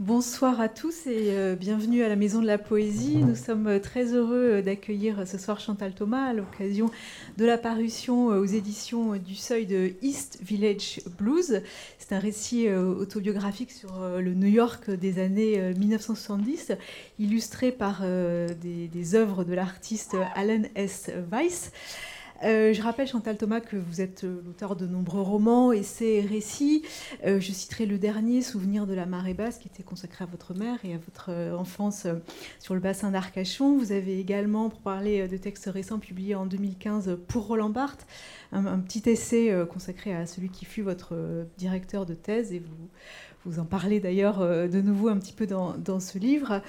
Bonsoir à tous et euh, bienvenue à la Maison de la Poésie. Nous sommes euh, très heureux euh, d'accueillir ce soir Chantal Thomas à l'occasion de la parution aux éditions du Seuil de East Village Blues. C'est un récit autobiographique sur le New York des années 1970, illustré par des, des œuvres de l'artiste Alan S. Weiss. Euh, je rappelle, Chantal Thomas, que vous êtes euh, l'auteur de nombreux romans, essais et récits. Euh, je citerai le dernier, Souvenir de la marée basse, qui était consacré à votre mère et à votre enfance sur le bassin d'Arcachon. Vous avez également, pour parler de textes récents publiés en 2015 pour Roland Barthes, un, un petit essai consacré à celui qui fut votre directeur de thèse et vous vous en parlez d'ailleurs euh, de nouveau un petit peu dans, ce livre.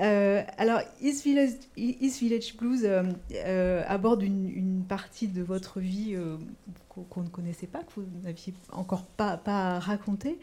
Euh, alors, East Village, Blues euh, aborde une, partie de votre vie qu'on ne connaissait pas, que vous n'aviez encore pas, raconté.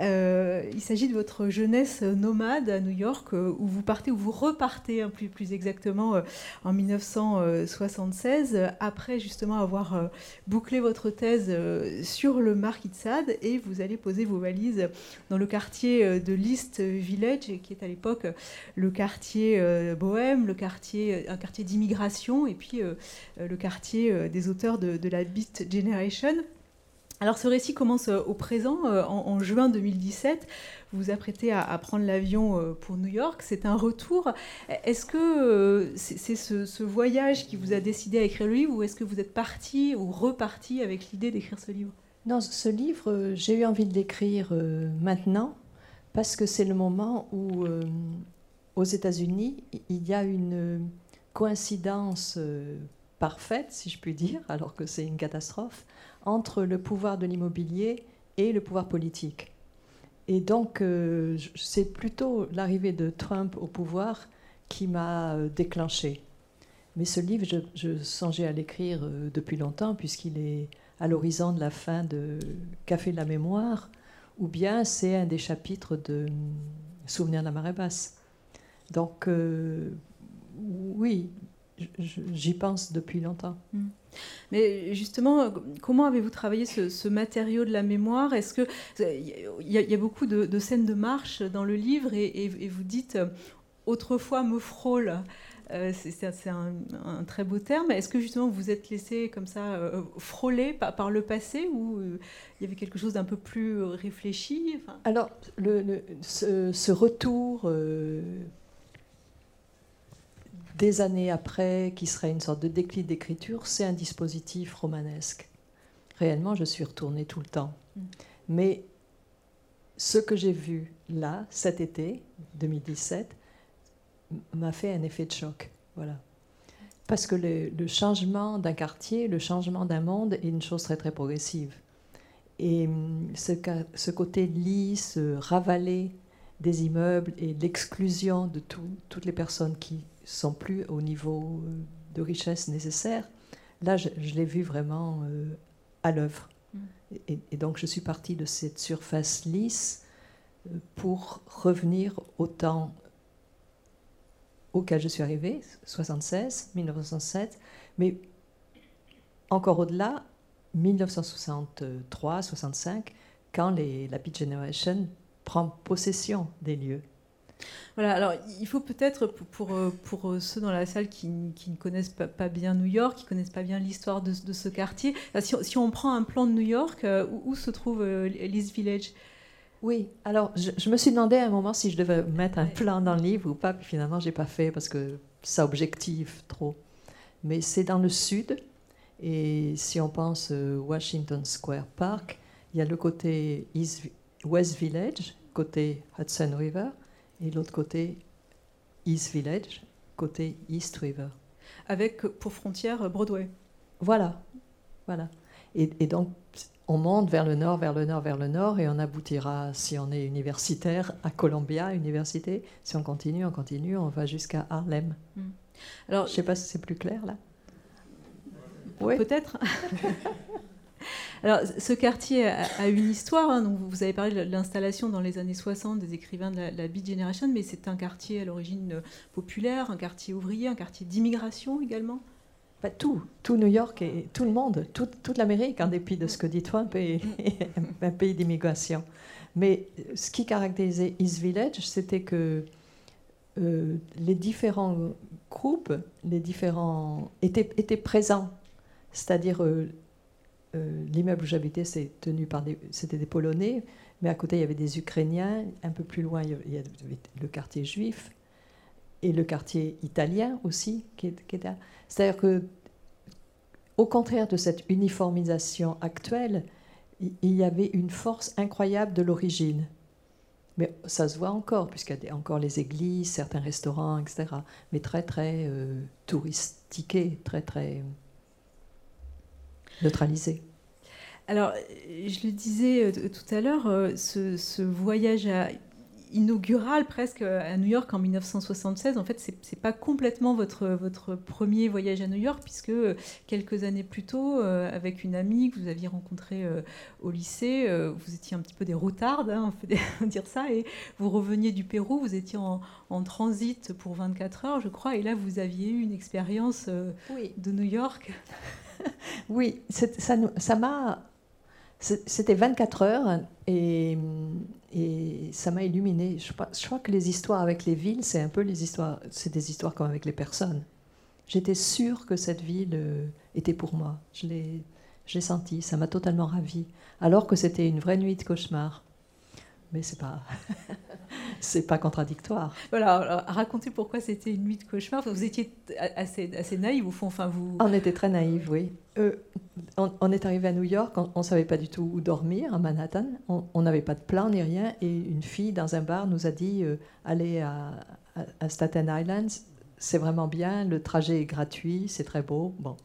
Euh, il s'agit de votre jeunesse nomade à New York, euh, où vous partez, où vous repartez, hein, plus, plus exactement, euh, en 1976, après justement avoir bouclé votre thèse sur le de Sade, et vous allez poser vos valises dans le quartier de l'East Village, qui est à l'époque le quartier bohème, le quartier, un quartier d'immigration, et puis le quartier des auteurs de, de la Beat Generation. Alors ce récit commence euh, au présent, euh, en, juin 2017. Vous vous apprêtez à, prendre l'avion euh, pour New York. C'est un retour. Est-ce que c'est ce, voyage qui vous a décidé à écrire le livre ou est-ce que vous êtes parti ou reparti avec l'idée d'écrire ce livre? Non, ce livre, j'ai eu envie de l'écrire maintenant parce que c'est le moment où, aux États-Unis, il y a une coïncidence parfaite, si je puis dire, alors que c'est une catastrophe, entre le pouvoir de l'immobilier et le pouvoir politique. Et donc, euh, c'est plutôt l'arrivée de Trump au pouvoir qui m'a euh, déclenché. Mais ce livre, je, songeais à l'écrire euh, depuis longtemps, puisqu'il est à l'horizon de la fin de Café de la mémoire, ou bien c'est un des chapitres de Souvenir de la marée basse. Donc, oui, j'y pense depuis longtemps. Mm. Mais justement, comment avez-vous travaillé ce, matériau de la mémoire? Est-ce que il y, a beaucoup de, scènes de marche dans le livre et, vous dites autrefois me frôle. Euh, c'est un, très beau terme. Est-ce que justement vous êtes laissé comme ça euh, frôler par, le passé ou euh, il y avait quelque chose d'un peu plus réfléchi? Alors, le, ce, ce, retour des années après, qui serait une sorte de déclic d'écriture, c'est un dispositif romanesque. Réellement, je suis retournée tout le temps. Mm. Mais ce que j'ai vu là, cet été, 2017, m'a fait un effet de choc. Voilà. Parce que le, changement d'un quartier, le changement d'un monde est une chose très très progressive. Et mm, ce, ce côté lisse, ravalé des immeubles et l'exclusion de toutes les personnes qui sont plus au niveau euh, de richesse nécessaire. Là, je, l'ai vu vraiment euh, à l'œuvre. Mm. Et, donc, je suis partie de cette surface lisse euh, pour revenir au temps auquel je suis arrivée, 76, 1967, mais encore au-delà, 1963, 65, quand les, la Beat Generation prend possession des lieux. Voilà, alors il faut peut-être, pour, pour, euh, ceux dans la salle qui, qui ne connaissent pas, bien New York, qui ne connaissent pas bien l'histoire de, de, ce quartier, si, si, on prend un plan de New York, euh, où, se trouve euh, Village? Oui, alors je, me suis demandé à un moment si je devais mettre un plan dans le livre ou pas, puis finalement j'ai pas fait parce que ça objective trop. Mais c'est dans le sud, et si on pense Washington Square Park, il y a le côté West Village, côté Hudson River, et l'autre côté East Village, côté East River. Avec pour frontière Broadway. Voilà, voilà. Et, donc on monte vers le nord, vers le nord, vers le nord, et on aboutira, si on est universitaire, à Columbia Université. Si on continue, on continue, on va jusqu'à Harlem. Hmm. Alors, je ne sais pas si c'est plus clair là. Oui. Peut-être. Alors, ce quartier a, une histoire. Hein, donc vous avez parlé de l'installation dans les années 60 des écrivains de la, Beat Generation, mais c'est un quartier à l'origine populaire, un quartier ouvrier, un quartier d'immigration également? Pas tout, tout New York et tout le monde, toute l'Amérique, en dépit de ce que dit Trump, est, un pays d'immigration. Mais ce qui caractérisait East Village, c'était que euh, les différents groupes, les différents étaient, étaient présents. C'est-à-dire, euh, euh, l'immeuble où j'habitais, c'est tenu par des, c'était des Polonais, mais à côté il y avait des Ukrainiens. Un peu plus loin, il y avait le quartier juif et le quartier italien aussi qui, était. C'est-à-dire que, au contraire de cette uniformisation actuelle, il y avait une force incroyable de l'origine. Mais ça se voit encore, puisqu'il y a encore les églises, certains restaurants, etc. Mais très, très euh, touristiqués, très, très neutralisés. Alors, je le disais euh, tout à l'heure, euh, ce, ce, voyage à inaugural presque à New York en 1976. En fait, c'est n'est pas complètement votre, votre premier voyage à New York, puisque quelques années plus tôt, euh, avec une amie que vous aviez rencontrée euh, au lycée, euh, vous étiez un petit peu des routardes, hein, on peut dire ça, et vous reveniez du Pérou, vous étiez en, transit pour 24 heures, je crois, et là, vous aviez eu une expérience de New York. oui, ça m'a c'était 24 heures et, ça m'a illuminé. Je, crois que les histoires avec les villes, c'est un peu les histoires, c'est des histoires comme avec les personnes. J'étais sûre que cette ville euh, était pour moi. Je l'ai senti, ça m'a totalement ravie. Alors que c'était une vraie nuit de cauchemar mais c'est pas c'est pas contradictoire. Voilà, racontez pourquoi c'était une nuit de cauchemar. Vous étiez assez assez naïve au fond, enfin vous. On était très naïve, oui. Euh, on, est arrivé à New York, on, ne savait pas du tout où dormir à Manhattan. On n'avait pas de plan ni rien, et une fille dans un bar nous a dit euh, allez à, à, Staten Island, c'est vraiment bien, le trajet est gratuit, c'est très beau. Bon,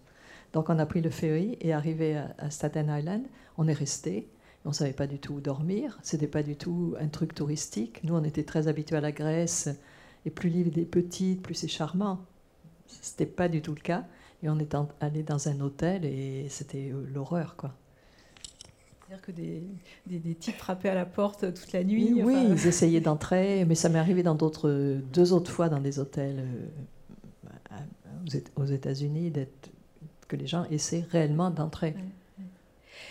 donc on a pris le ferry et arrivé à, à Staten Island, on est resté. On ne savait pas du tout où dormir. C'était pas du tout un truc touristique. Nous, on était très habitués à la Grèce. Et plus l'île est petite, plus c'est charmant. C'était pas du tout le cas. Et on est allé dans un hôtel et c'était euh, l'horreur, quoi. C'est-à-dire que des, des, types frappaient à la porte toute la nuit. Oui, ils essayaient d'entrer, mais ça m'est arrivé dans d'autres, deux autres fois dans des hôtels euh, aux États-Unis, que les gens essaient réellement d'entrer.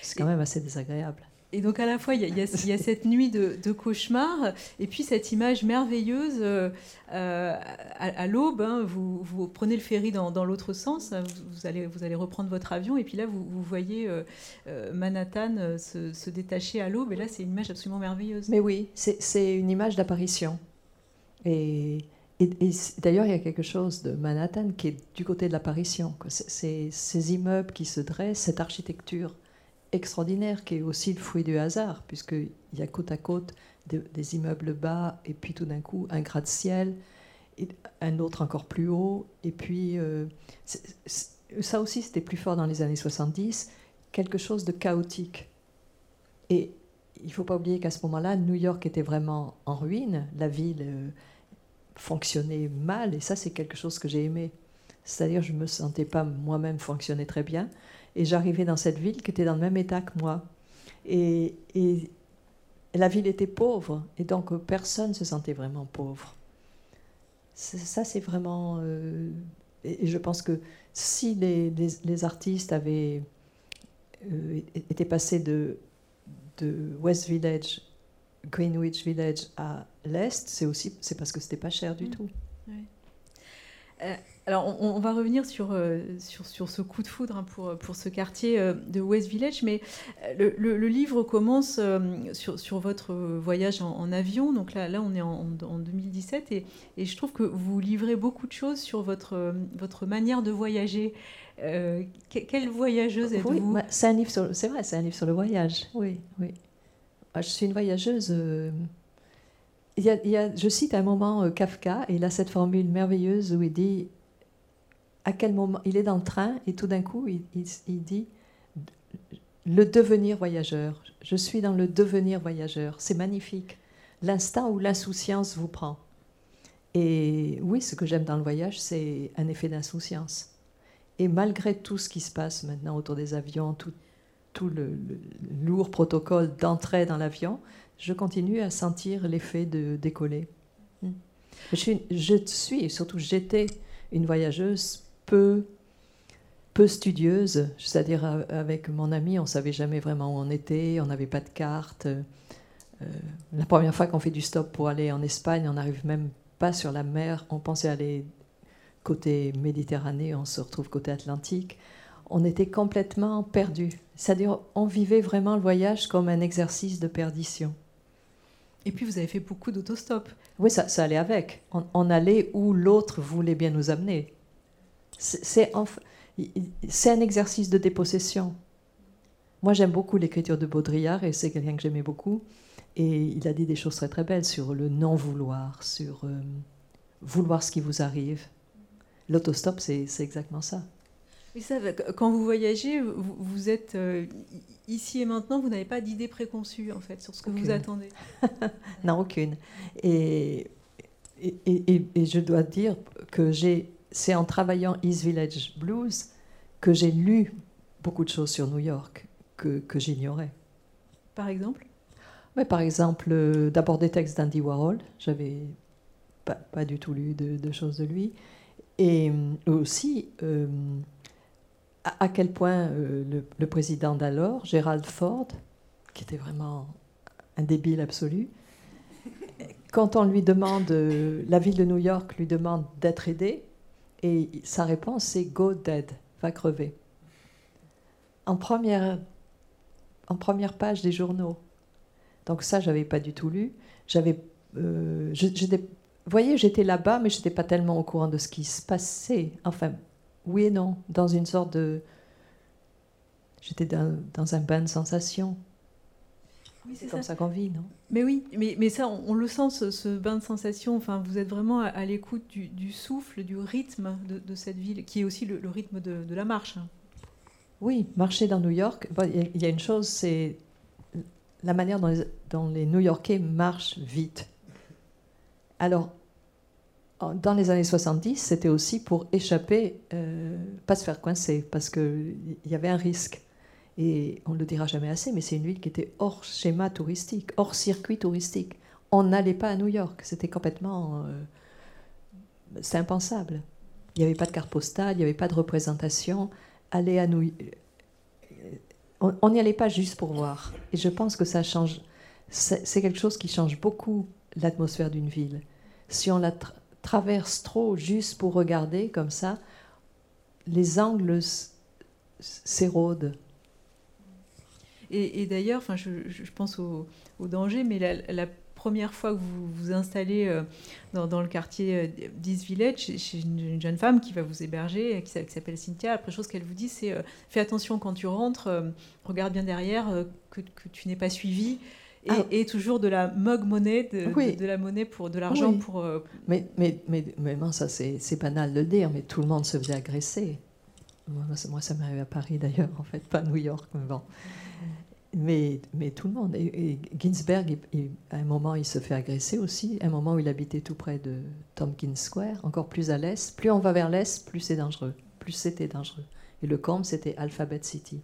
C'est quand même assez désagréable. Et donc à la fois, il y a, cette nuit de, cauchemar, et puis cette image merveilleuse euh, à, l'aube. Hein, vous, prenez le ferry dans, l'autre sens, vous, allez, vous allez reprendre votre avion, et puis là, vous, voyez euh, euh, Manhattan se, détacher à l'aube, et là, c'est une image absolument merveilleuse. Mais oui, c'est une image d'apparition. Et, et, d'ailleurs, il y a quelque chose de Manhattan qui est du côté de l'apparition. Ces immeubles qui se dressent, cette architecture extraordinaire qui est aussi le fruit du hasard, puisqu'il y a côte à côte des immeubles bas et puis tout d'un coup un gratte-ciel, un autre encore plus haut, et puis euh, ça aussi c'était plus fort dans les années 70, quelque chose de chaotique. Et il ne faut pas oublier qu'à ce moment-là, New York était vraiment en ruine, la ville euh, fonctionnait mal, et ça c'est quelque chose que j'ai aimé. C'est-à-dire je ne me sentais pas moi-même fonctionner très bien, et j'arrivais dans cette ville qui était dans le même état que moi. Et, la ville était pauvre, et donc personne ne se sentait vraiment pauvre. Ça, c'est vraiment... Euh, et je pense que si les, artistes avaient euh, été passés de, de West Village, Greenwich Village à l'Est, c'est aussi c'est parce que c'était pas cher du mmh. tout. Euh, alors, on, va revenir sur, euh, sur, sur, ce coup de foudre hein, pour, pour ce quartier euh, de West Village, mais le, le, livre commence sur, sur, votre voyage en, avion. Donc là, là on est en, en 2017 et, et, je trouve que vous livrez beaucoup de choses sur votre, votre manière de voyager. quelle voyageuse êtes-vous? bah, C'est un livre sur, c'est vrai, c'est un livre sur le voyage. Oui, oui. Je suis une voyageuse je cite un moment euh, Kafka, il a cette formule merveilleuse où il dit à quel moment il est dans le train et tout d'un coup il, dit le devenir voyageur. Je suis dans le devenir voyageur. C'est magnifique. L'instant où l'insouciance vous prend. Et oui, ce que j'aime dans le voyage, c'est un effet d'insouciance. Et malgré tout ce qui se passe maintenant autour des avions, tout le, lourd protocole d'entrée dans l'avion, je continue à sentir l'effet de décoller. Hmm. Je suis, je suis, et surtout j'étais une voyageuse peu, peu studieuse, c'est-à-dire avec mon ami, on savait jamais vraiment où on était, on n'avait pas de carte. la première fois qu'on fait du stop pour aller en Espagne, on n'arrive même pas sur la mer. On pensait aller côté Méditerranée, on se retrouve côté Atlantique. On était complètement perdu. C'est-à-dire, on vivait vraiment le voyage comme un exercice de perdition. Et puis, vous avez fait beaucoup d'autostop. Oui, ça, allait avec. On, allait où l'autre voulait bien nous amener. C'est un exercice de dépossession. Moi, j'aime beaucoup l'écriture de Baudrillard et c'est quelqu'un que j'aimais beaucoup. Et il a dit des choses très très belles sur le non-vouloir, sur euh, vouloir ce qui vous arrive. L'autostop, c'est exactement ça. Oui, ça. Quand vous voyagez, vous, êtes euh, ici et maintenant, vous n'avez pas d'idée préconçue en fait sur ce que vous attendez. non, aucune. Et, et, et, et, je dois dire que c'est en travaillant East Village Blues que j'ai lu beaucoup de choses sur New York que, que j'ignorais. Par exemple? Par exemple, euh, d'abord des textes d'Andy Warhol. J'avais pas, pas, du tout lu de, choses de lui. Et euh, aussi, euh, à, quel point le, président d'alors, Gerald Ford, qui était vraiment un débile absolu, quand on lui demande, la ville de New York lui demande d'être aidé, et sa réponse c'est Go dead, va crever. En première, page des journaux. Donc ça, j'avais pas du tout lu. J'avais, euh, vous voyez, j'étais là-bas, mais je n'étais pas tellement au courant de ce qui se passait. Enfin, oui et non, dans une sorte de... J'étais dans, un bain de sensations. Oui, c'est comme ça, qu'on vit, non? Mais oui, mais, mais ça, on, le sent, ce, bain de sensations. Enfin, vous êtes vraiment à, l'écoute du, souffle, du rythme de, cette ville, qui est aussi le, rythme de, la marche. Oui, marcher dans New York, il y a une chose, c'est la manière dont les, New-Yorkais marchent vite. Alors, dans les années 70, c'était aussi pour échapper, euh, pas se faire coincer, parce qu'il y avait un risque. Et on ne le dira jamais assez, mais c'est une ville qui était hors schéma touristique, hors circuit touristique. On n'allait pas à New York, c'était complètement... Euh, c'est impensable. Il n'y avait pas de carte postale, il n'y avait pas de représentation. Aller à New York on n'y allait pas juste pour voir. Et je pense que ça change. C'est quelque chose qui change beaucoup l'atmosphère d'une ville. Si on la traverse trop juste pour regarder comme ça, les angles s'érodent. Et, d'ailleurs, enfin, je, pense au, danger, mais la première fois que vous vous installez euh, dans, le quartier euh, d'East Village, chez une, jeune femme qui va vous héberger, qui, s'appelle Cynthia, la première chose qu'elle vous dit, c'est euh, fais attention quand tu rentres, regarde bien derrière que, tu n'es pas suivi. Et, ah. toujours de la mug monnaie, de, la monnaie pour de l'argent pour. Mais, mais, mais, mais ça c'est banal de le dire, mais tout le monde se faisait agresser. Moi, moi ça m'est arrivé à Paris d'ailleurs, en fait, pas à New York, mais bon mais, mais tout le monde. Et, Ginsberg, à un moment, il se fait agresser aussi. À un moment où il habitait tout près de Tompkins Square, encore plus à l'est. Plus on va vers l'est, plus c'est dangereux. Plus c'était dangereux. Et le camp, c'était Alphabet City.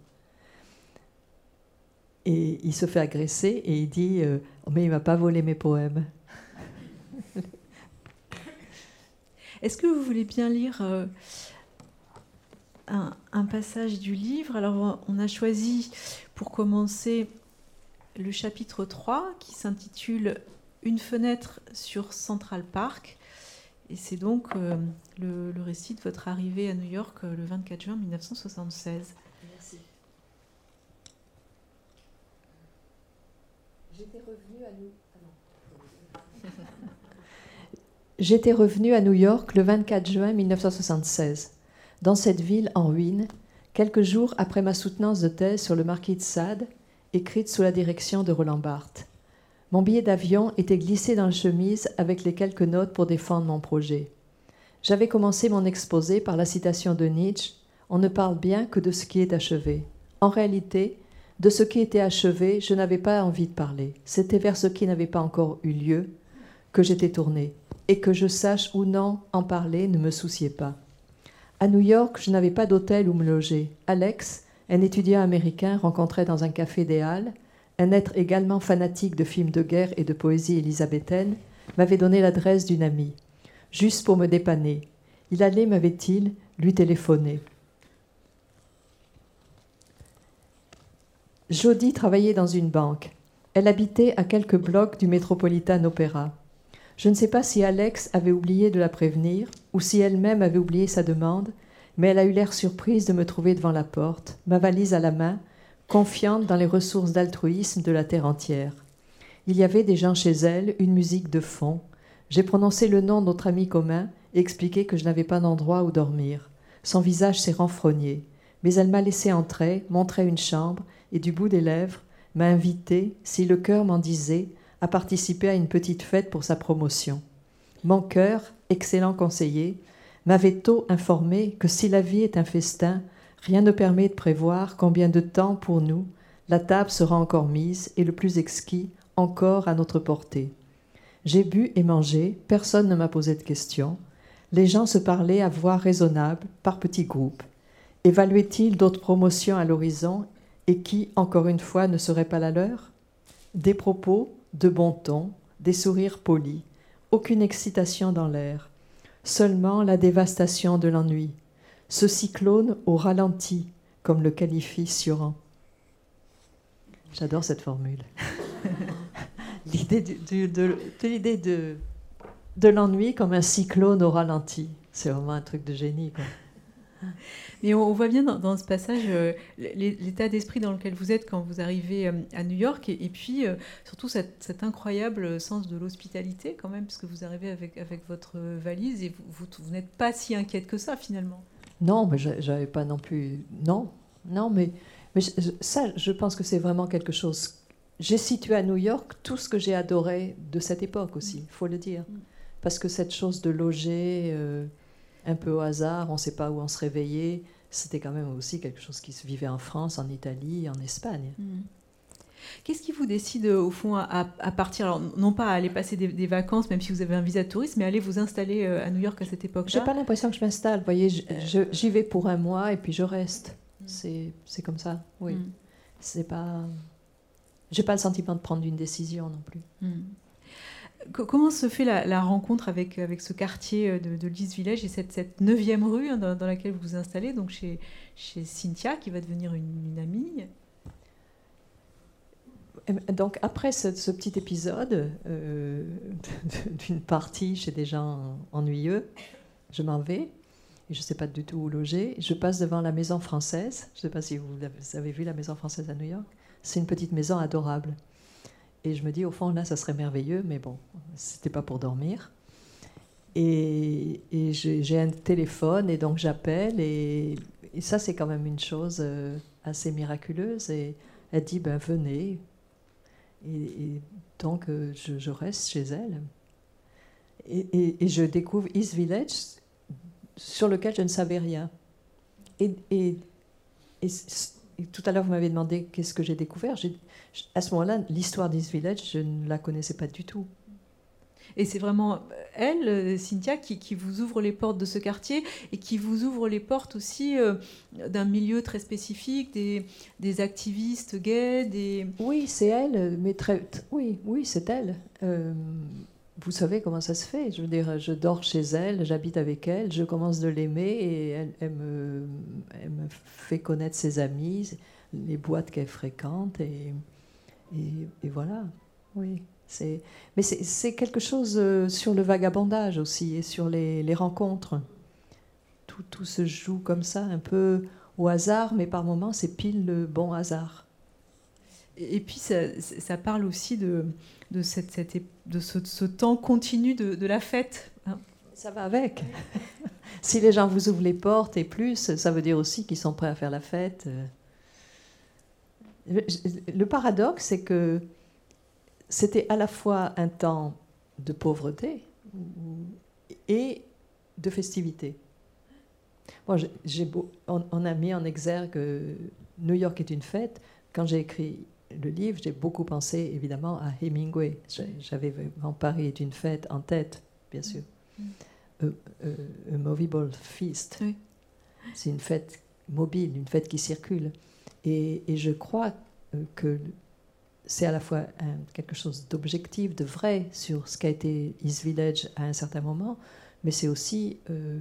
Et il se fait agresser et il dit euh, Mais il m'a pas volé mes poèmes. Est-ce que vous voulez bien lire euh, un, passage du livre? Alors, on a choisi pour commencer le chapitre 3 qui s'intitule Une fenêtre sur Central Park. Et c'est donc euh, le, récit de votre arrivée à New York le 24 juin 1976. Merci. J'étais revenue à New... Ah J'étais revenue à New York le 24 juin 1976 dans cette ville en ruine, quelques jours après ma soutenance de thèse sur le marquis de Sade, écrite sous la direction de Roland Barthes. Mon billet d'avion était glissé dans la chemise avec les quelques notes pour défendre mon projet. J'avais commencé mon exposé par la citation de Nietzsche On ne parle bien que de ce qui est achevé. En réalité, de ce qui était achevé, je n'avais pas envie de parler. C'était vers ce qui n'avait pas encore eu lieu que j'étais tourné. Et que je sache ou non en parler ne me souciait pas. À New York, je n'avais pas d'hôtel où me loger. Alex, un étudiant américain rencontré dans un café des Halles, un être également fanatique de films de guerre et de poésie élisabéthaine, m'avait donné l'adresse d'une amie, juste pour me dépanner. Il allait, m'avait-il, lui téléphoner. Jody travaillait dans une banque. Elle habitait à quelques blocs du Metropolitan Opera. Je ne sais pas si Alex avait oublié de la prévenir ou si elle-même avait oublié sa demande, mais elle a eu l'air surprise de me trouver devant la porte, ma valise à la main, confiante dans les ressources d'altruisme de la terre entière. Il y avait des gens chez elle, une musique de fond. J'ai prononcé le nom de notre ami commun et expliqué que je n'avais pas d'endroit où dormir. Son visage s'est renfrogné, mais elle m'a laissé entrer, montrer une chambre, et du bout des lèvres, m'a invité, si le cœur m'en disait, à participer à une petite fête pour sa promotion. Mon cœur, excellent conseiller, m'avait tôt informé que si la vie est un festin, rien ne permet de prévoir combien de temps pour nous la table sera encore mise et le plus exquis encore à notre portée. J'ai bu et mangé, personne ne m'a posé de questions. Les gens se parlaient à voix raisonnable, par petits groupes. Évaluaient-ils d'autres promotions à l'horizon et qui, encore une fois, ne seraient pas la leur? Des propos, de bon ton, des sourires polis, aucune excitation dans l'air, seulement la dévastation de l'ennui, ce cyclone au ralenti, comme le qualifie Sioran. J'adore cette formule. l'idée de, l'ennui comme un cyclone au ralenti, c'est vraiment un truc de génie. Mais on, voit bien dans, ce passage euh, l'état d'esprit dans lequel vous êtes quand vous arrivez euh, à New York et, puis euh, surtout cet, incroyable sens de l'hospitalité quand même, puisque vous arrivez avec, avec votre valise et vous, vous, n'êtes pas si inquiète que ça finalement. Non, mais j'avais pas non plus. Non, non, mais, mais ça, je pense que c'est vraiment quelque chose. J'ai situé à New York tout ce que j'ai adoré de cette époque aussi, il faut le dire. Mm. Parce que cette chose de loger un peu au hasard, on ne sait pas où on se réveillait. C'était quand même aussi quelque chose qui se vivait en France, en Italie, en Espagne. Hmm. Qu'est-ce qui vous décide au fond à, partir, alors non pas à aller passer des, vacances, même si vous avez un visa de touriste, mais à aller vous installer euh, à New York à cette époque-là? J'ai pas l'impression que je m'installe. Vous voyez, j'y vais pour un mois et puis je reste. Hmm. C'est comme ça. Oui. Hmm. C'est pas. J'ai pas le sentiment de prendre une décision non plus. Comment se fait la, rencontre avec, avec ce quartier euh, de, de Village et cette, cette neuvième rue hein, dans, laquelle vous vous installez, donc chez, chez Cynthia, qui va devenir une, amie? Ben, donc après ce, petit épisode euh, d'une partie chez des gens ennuyeux, je m'en vais et je ne sais pas du tout où loger. Je passe devant la maison française. Je ne sais pas si vous avez vu la maison française à New York. C'est une petite maison adorable. Et je me dis, au fond, là, ça serait merveilleux, mais bon, c'était pas pour dormir. Et, j'ai un téléphone, et donc j'appelle, et, ça, c'est quand même une chose euh, assez miraculeuse. Et elle dit, ben venez. Et, donc, euh, je, reste chez elle. Et, je découvre East Village, sur lequel je ne savais rien. et tout à l'heure, vous m'avez demandé qu'est-ce que j'ai découvert. À ce moment-là, l'histoire d'East Village, je ne la connaissais pas du tout. Et c'est vraiment elle, euh, Cynthia, qui, vous ouvre les portes de ce quartier et qui vous ouvre les portes aussi euh, d'un milieu très spécifique, des, des activistes gays, des... Oui, c'est elle, mais très... Oui, oui, c'est elle. Euh, vous savez comment ça se fait. Je veux dire, je dors chez elle, j'habite avec elle, je commence de l'aimer et elle, me, elle, me, fait connaître ses amis, les boîtes qu'elle fréquente et, et, voilà. Oui. C'est, mais c'est, quelque chose euh, sur le vagabondage aussi et sur les, les rencontres. Tout, tout, se joue comme ça, un peu au hasard, mais par moments c'est pile le bon hasard. Et puis ça, parle aussi de, cette, de ce, temps continu de, la fête. Hein. Ça va avec. si les gens vous ouvrent les portes et plus, ça veut dire aussi qu'ils sont prêts à faire la fête. Le paradoxe, c'est que c'était à la fois un temps de pauvreté et de festivité. Moi, on, a mis en exergue New York est une fête. Quand j'ai écrit le livre, j'ai beaucoup pensé évidemment à Hemingway. J'avais vraiment Paris est une fête en tête, bien sûr. Mm. A, movable feast. C'est une fête mobile, une fête qui circule. Et, je crois euh, que c'est à la fois quelque chose d'objectif, de vrai sur ce qu'a été East Village à un certain moment, mais c'est aussi euh,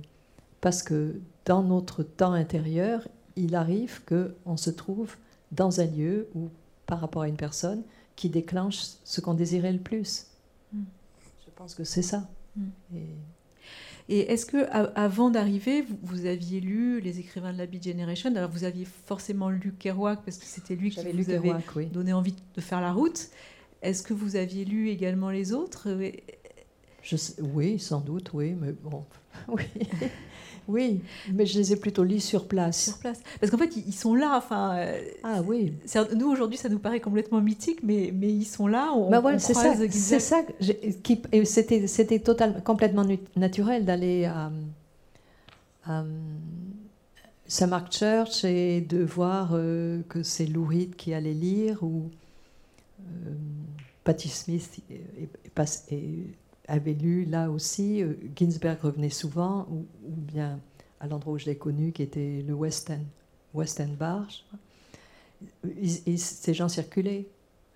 parce que dans notre temps intérieur, il arrive qu'on se trouve dans un lieu où par rapport à une personne, qui déclenche ce qu'on désirait le plus. Hmm. Je pense que c'est ça. Hmm. Et, est-ce que avant d'arriver, vous, aviez lu les écrivains de la Beat Generation? Alors vous aviez forcément lu Kerouac parce que c'était lui qui vous avait donné envie de faire la route. Est-ce que vous aviez lu également les autres? Je Oui, sans doute, oui, mais bon, oui. Oui, mais je les ai plutôt lus sur place. Sur place. Parce qu'en fait, ils sont là. Enfin, euh, ah oui. Nous, aujourd'hui, ça nous paraît complètement mythique, mais, mais ils sont là. On, bah c'est ça, c'est ça qui, c'était, c'était totalement, complètement naturel d'aller à, Saint Mark Church et de voir euh, que c'est Lou Reed qui allait lire ou euh, Patti Smith et, et, avait lu là aussi. Euh, Ginsberg revenait souvent, ou, bien à l'endroit où je l'ai connu, qui était le West End, West End Bar. ces gens circulaient.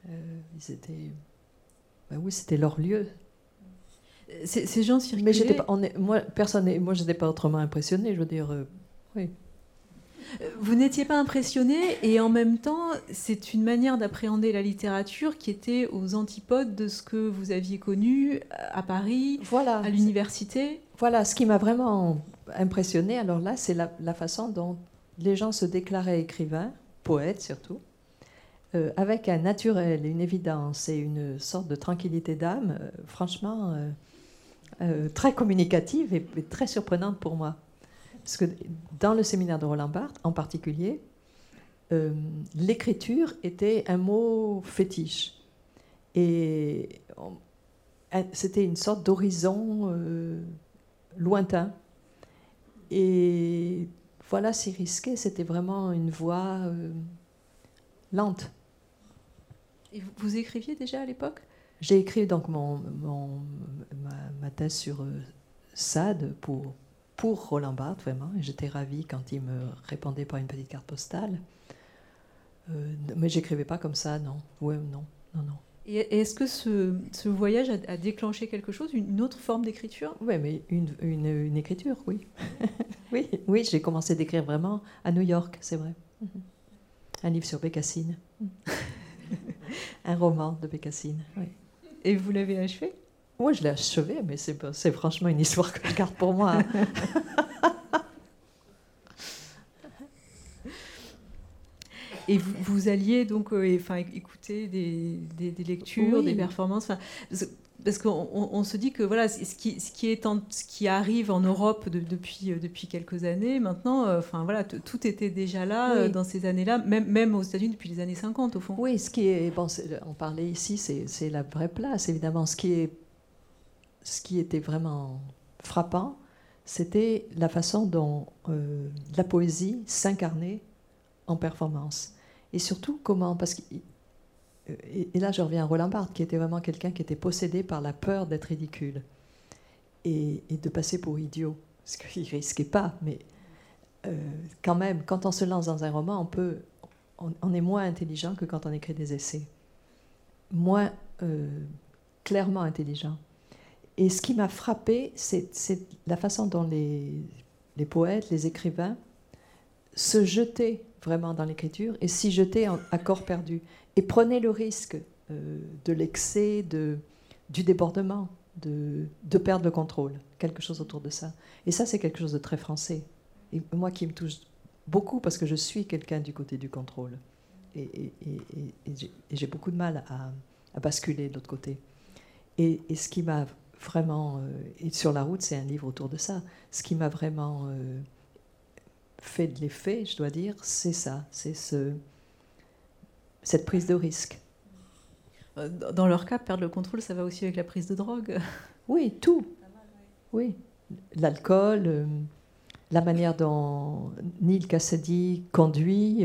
Euh, ils étaient. Ben oui, c'était leur lieu. Ces, gens circulaient. Mais pas, on est, moi, personne, moi, je n'étais pas autrement impressionné. Je veux dire, euh, oui. Vous n'étiez pas impressionné et en même temps, c'est une manière d'appréhender la littérature qui était aux antipodes de ce que vous aviez connu à Paris, voilà. à l'université. Voilà, ce qui m'a vraiment impressionné, alors là, c'est la, façon dont les gens se déclaraient écrivains, poètes surtout, euh, avec un naturel, une évidence et une sorte de tranquillité d'âme, euh, franchement, euh, très communicative et très surprenante pour moi. Parce que dans le séminaire de Roland Barthes, en particulier, euh, l'écriture était un mot fétiche. Et c'était une sorte d'horizon euh, lointain. Et voilà, si risqué, c'était vraiment une voix euh, lente. Et vous, écriviez déjà à l'époque? J'ai écrit donc mon, ma, ma, thèse sur Sade pour pour Roland Barthes, vraiment. Et j'étais ravie quand il me répondait par une petite carte postale. Euh, mais j'écrivais pas comme ça, non. Ouais, non, non, non. Et est-ce que ce, ce voyage a, déclenché quelque chose, une autre forme d'écriture? Oui, mais une, une, une, écriture, oui. oui, oui j'ai commencé d'écrire vraiment à New York, c'est vrai. Mhm. Un livre sur Bécassine. Un roman de Bécassine, oui. Et vous l'avez achevé? Moi, je l'ai achevé, mais c'est franchement une histoire que je garde pour moi. Et vous, vous, alliez donc euh, enfin, écouter des, des, lectures, des performances. Parce qu'on se dit que voilà, ce qui, ce qui, est ce qui arrive en Europe depuis, euh, depuis quelques années, maintenant, euh, enfin, voilà, tout était déjà là dans ces années-là, même, même aux États-Unis depuis les années 50, au fond. Oui, ce qui est, bon, on parlait ici, c'est la vraie place, évidemment. Ce qui est ce qui était vraiment frappant, c'était la façon dont euh, la poésie s'incarnait en performance. Et surtout, comment. Parce que, euh, et, là, je reviens à Roland Barthes, qui était vraiment quelqu'un qui était possédé par la peur d'être ridicule et, de passer pour idiot. Parce qu'il ne risquait pas, mais euh, quand même, quand on se lance dans un roman, on, peut, on, est moins intelligent que quand on écrit des essais. Moins clairement intelligent. Et ce qui m'a frappé, c'est la façon dont les, poètes, les écrivains se jetaient vraiment dans l'écriture et s'y jetaient à corps perdu et prenaient le risque euh, de l'excès, du débordement, de, de, perdre le contrôle, quelque chose autour de ça. Et ça, c'est quelque chose de très français. Moi qui me touche beaucoup parce que je suis quelqu'un du côté du contrôle. Et, j'ai beaucoup de mal à, basculer de l'autre côté. Et, ce qui m'a vraiment, euh, et sur la route, c'est un livre autour de ça. Ce qui m'a vraiment euh, fait de l'effet, je dois dire, c'est ça, c'est ce, cette prise de risque. Euh, dans leur cas, perdre le contrôle, ça va aussi avec la prise de drogue. Oui, tout. Oui, l'alcool, la manière dont Neil Cassady conduit,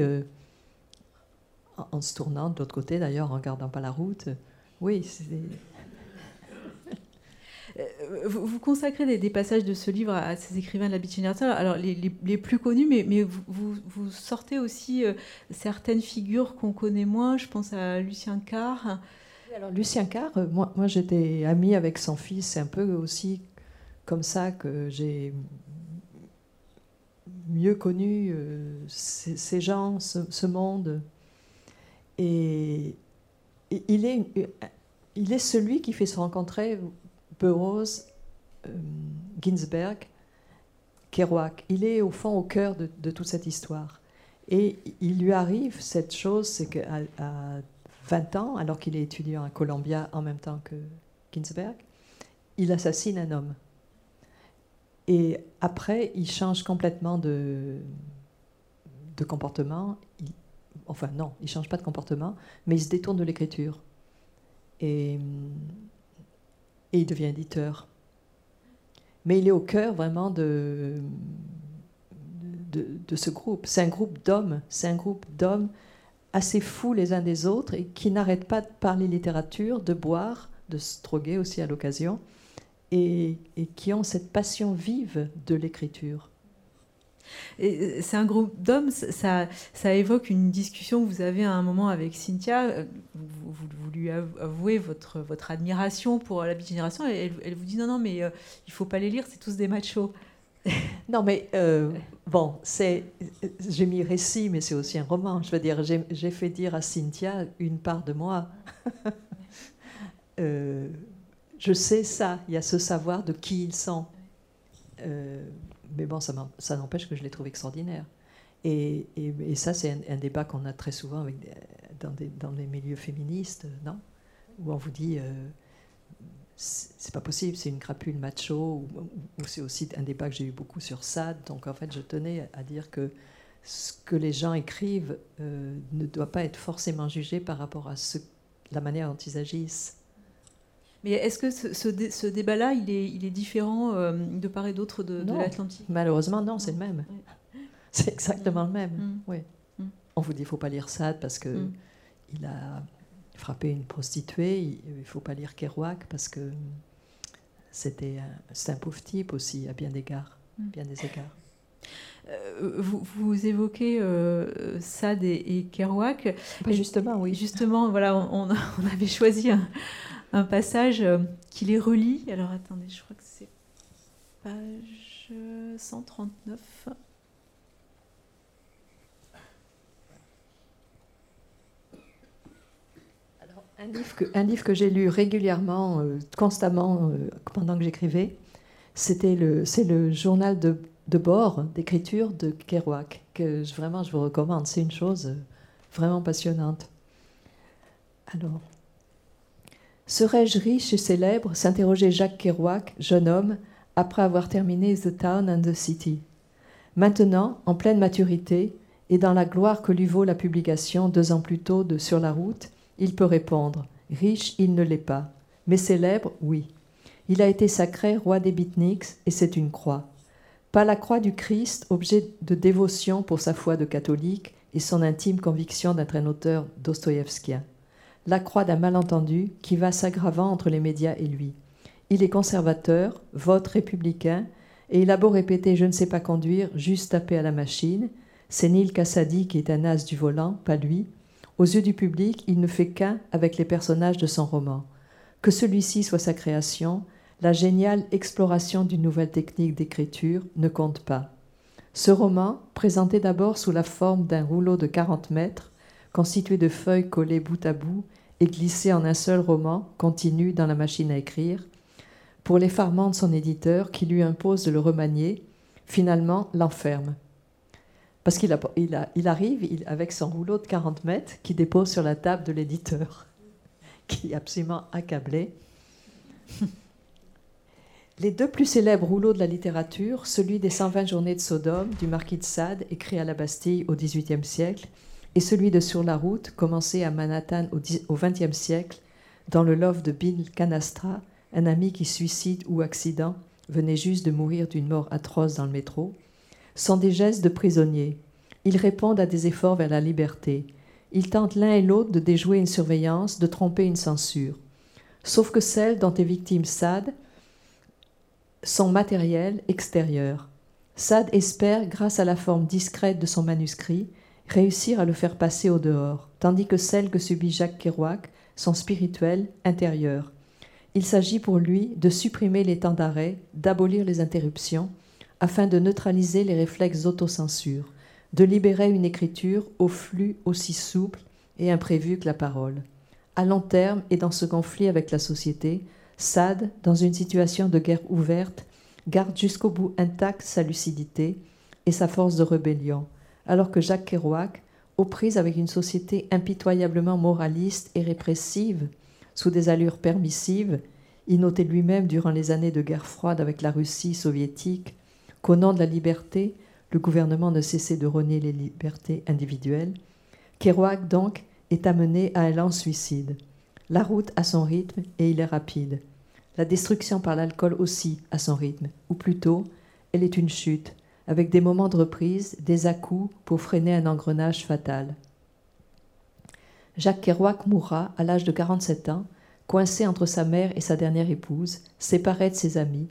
en, se tournant de l'autre côté d'ailleurs, en regardant pas la route. Oui, c'est euh, vous, consacrez des, passages de ce livre à, ces écrivains de la Beach alors les, plus connus, mais, vous, sortez aussi euh, certaines figures qu'on connaît moins. Je pense à Lucien Carr. Alors Lucien Carr, euh, moi, j'étais amie avec son fils, c'est un peu aussi comme ça que j'ai mieux connu ces, gens, ce, monde. Et, il est, il est celui qui fait se rencontrer Burroughs, euh, Ginsberg, Kerouac. Il est au fond au cœur de, toute cette histoire. Et il lui arrive cette chose, c'est qu'à à 20 ans, alors qu'il est étudiant à Columbia en même temps que Ginsberg, il assassine un homme. Et après, il change complètement de, de comportement. enfin, non, il change pas de comportement, mais il se détourne de l'écriture. Et, et il devient éditeur. Mais il est au cœur vraiment de, ce groupe. C'est un groupe d'hommes, c'est un groupe d'hommes assez fous les uns des autres et qui n'arrêtent pas de parler littérature, de boire, de se droguer aussi à l'occasion, et, qui ont cette passion vive de l'écriture. Euh, c'est un groupe d'hommes, ça, évoque une discussion que vous avez à un moment avec Cynthia. Euh, vous, lui avouez votre, admiration pour la génération et elle, vous dit non, non, mais euh, il faut pas les lire, c'est tous des machos. non, mais bon, j'ai mis récit, mais c'est aussi un roman. Je veux dire, j'ai, fait dire à Cynthia une part de moi. je sais ça, il y a ce savoir de qui ils sont. Euh, mais bon, ça, n'empêche que je les trouve extraordinaires. Et, ça, c'est un, débat qu'on a très souvent dans, les milieux féministes, non? Où on vous dit, euh, c'est pas possible, c'est une crapule macho, ou, c'est aussi un débat que j'ai eu beaucoup sur Sade. Donc en fait, je tenais à dire que ce que les gens écrivent euh, ne doit pas être forcément jugé par rapport à la manière dont ils agissent. Mais est-ce que ce, débat-là, il est, il est différent euh, de part et d'autre de, l'Atlantique? Malheureusement, non, c'est le même. C'est exactement le même. Mm. Oui. Mm. On vous dit qu'il ne faut pas lire Sade parce qu'il mm. il a frappé une prostituée. Il ne faut pas lire Kerouac parce que c'était un, un pauvre type aussi, à bien d'égards. Bien des égards. Euh, vous, vous, évoquez euh, Sade et, Kerouac. Bah, justement, oui. Justement, voilà, on, on avait choisi un, un passage euh, qui les relie. Alors attendez, je crois que c'est page 139. un livre que, un livre que j'ai lu régulièrement, euh, constamment, euh, pendant que j'écrivais, c'était le, c'est le journal de, de bord d'écriture de Kerouac, que je, vraiment je vous recommande. C'est une chose vraiment passionnante. Alors, Serais-je riche et célèbre s'interrogeait Jacques Kerouac, jeune homme, après avoir terminé The Town and the City. Maintenant, en pleine maturité, et dans la gloire que lui vaut la publication deux ans plus tôt de Sur la route, il peut répondre Riche, il ne l'est pas. Mais célèbre, oui. Il a été sacré roi des beatniks et c'est une croix. Pas la croix du Christ, objet de dévotion pour sa foi de catholique et son intime conviction d'être un auteur dostoïevskien la croix d'un malentendu qui va s'aggravant entre les médias et lui. Il est conservateur, vote républicain, et il a beau répéter je ne sais pas conduire, juste taper à la machine. C'est Neil Cassady qui est un as du volant, pas lui. Aux yeux du public, il ne fait qu'un avec les personnages de son roman. Que celui-ci soit sa création, la géniale exploration d'une nouvelle technique d'écriture ne compte pas. Ce roman, présenté d'abord sous la forme d'un rouleau de 40 mètres, constitué de feuilles collées bout à bout et glissées en un seul roman, continu dans la machine à écrire, pour l'effarement de son éditeur qui lui impose de le remanier, finalement l'enferme. Parce qu'il il arrive avec son rouleau de 40 mètres qui dépose sur la table de l'éditeur, qui est absolument accablé. Les deux plus célèbres rouleaux de la littérature, celui des 120 journées de Sodome du marquis de Sade, écrit à la Bastille au XVIIIe siècle, et celui de Sur la route, commencé à Manhattan au XXe siècle, dans le love de Bill Canastra, un ami qui, suicide ou accident, venait juste de mourir d'une mort atroce dans le métro, sont des gestes de prisonniers. Ils répondent à des efforts vers la liberté. Ils tentent l'un et l'autre de déjouer une surveillance, de tromper une censure. Sauf que celles dont est victime Sade sont matérielles, extérieures. Sade espère, grâce à la forme discrète de son manuscrit, réussir à le faire passer au dehors, tandis que celles que subit Jacques Kerouac sont spirituelles, intérieures. Il s'agit pour lui de supprimer les temps d'arrêt, d'abolir les interruptions, afin de neutraliser les réflexes d'autocensure, de libérer une écriture au flux aussi souple et imprévu que la parole. À long terme et dans ce conflit avec la société, Sade, dans une situation de guerre ouverte, garde jusqu'au bout intacte sa lucidité et sa force de rébellion, alors que Jacques Kerouac, aux prises avec une société impitoyablement moraliste et répressive, sous des allures permissives, il notait lui-même durant les années de guerre froide avec la Russie soviétique qu'au nom de la liberté, le gouvernement ne cessait de renier les libertés individuelles. Kerouac, donc, est amené à un lent suicide. La route a son rythme et il est rapide. La destruction par l'alcool aussi a son rythme, ou plutôt, elle est une chute, avec des moments de reprise, des à-coups pour freiner un engrenage fatal. Jacques Kerouac mourra à l'âge de 47 ans, coincé entre sa mère et sa dernière épouse, séparé de ses amis.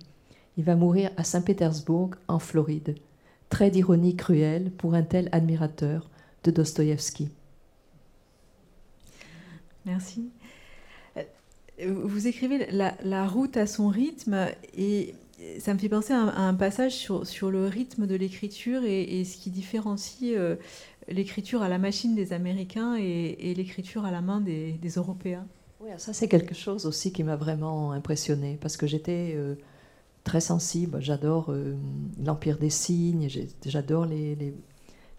Il va mourir à Saint-Pétersbourg, en Floride. Très d'ironie cruelle pour un tel admirateur de Dostoïevski. Merci. Euh, vous écrivez la, route à son rythme et ça me fait penser à un, passage sur, sur, le rythme de l'écriture et, ce qui différencie euh, l'écriture à la machine des Américains et, l'écriture à la main des, Européens. Oui, ça c'est quelque chose aussi qui m'a vraiment impressionné parce que j'étais euh, très sensible. J'adore euh, l'Empire des signes, j'adore les,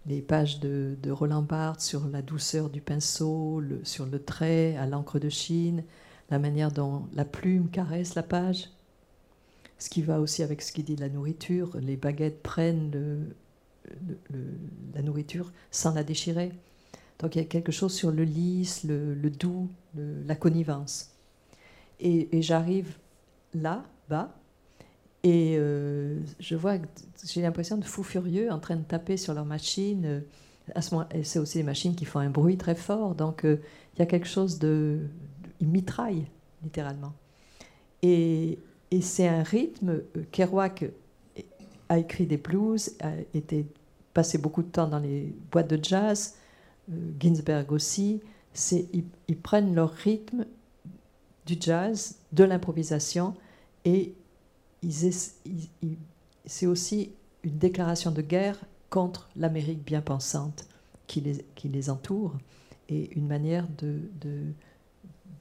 les, pages de, Roland Barthes sur la douceur du pinceau, sur le trait à l'encre de Chine, la manière dont la plume caresse la page. Ce qui va aussi avec ce qu'il dit de la nourriture. Les baguettes prennent la nourriture sans la déchirer. Donc il y a quelque chose sur le lisse, le, doux, la connivence. Et, j'arrive là, bas, et euh, je vois, j'ai l'impression de fous furieux en train de taper sur leur machine. À ce moment, c'est aussi des machines qui font un bruit très fort, donc euh, il y a quelque chose de, ils mitraillent littéralement. Et, et c'est un rythme. Euh, Kerouac a écrit des blues, a été passé beaucoup de temps dans les boîtes de jazz, euh, Ginsberg aussi. Ils, prennent leur rythme du jazz, de l'improvisation, et c'est aussi une déclaration de guerre contre l'Amérique bien pensante qui les, entoure, et une manière de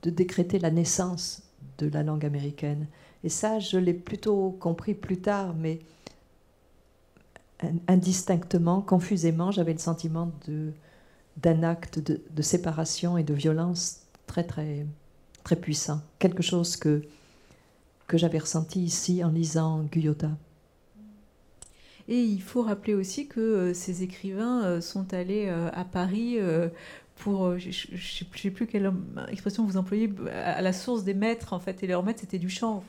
décréter la naissance de la langue américaine. Et ça, je l'ai plutôt compris plus tard, mais indistinctement, confusément, j'avais le sentiment d'un acte de, séparation et de violence très, très, très puissant. Quelque chose que, que j'avais ressenti ici en lisant Guyota. Et il faut rappeler aussi que euh, ces écrivains euh, sont allés euh, à Paris pour, je ne sais, plus quelle expression vous employez, à la source des maîtres, en fait. Et leurs maîtres, c'était du chant.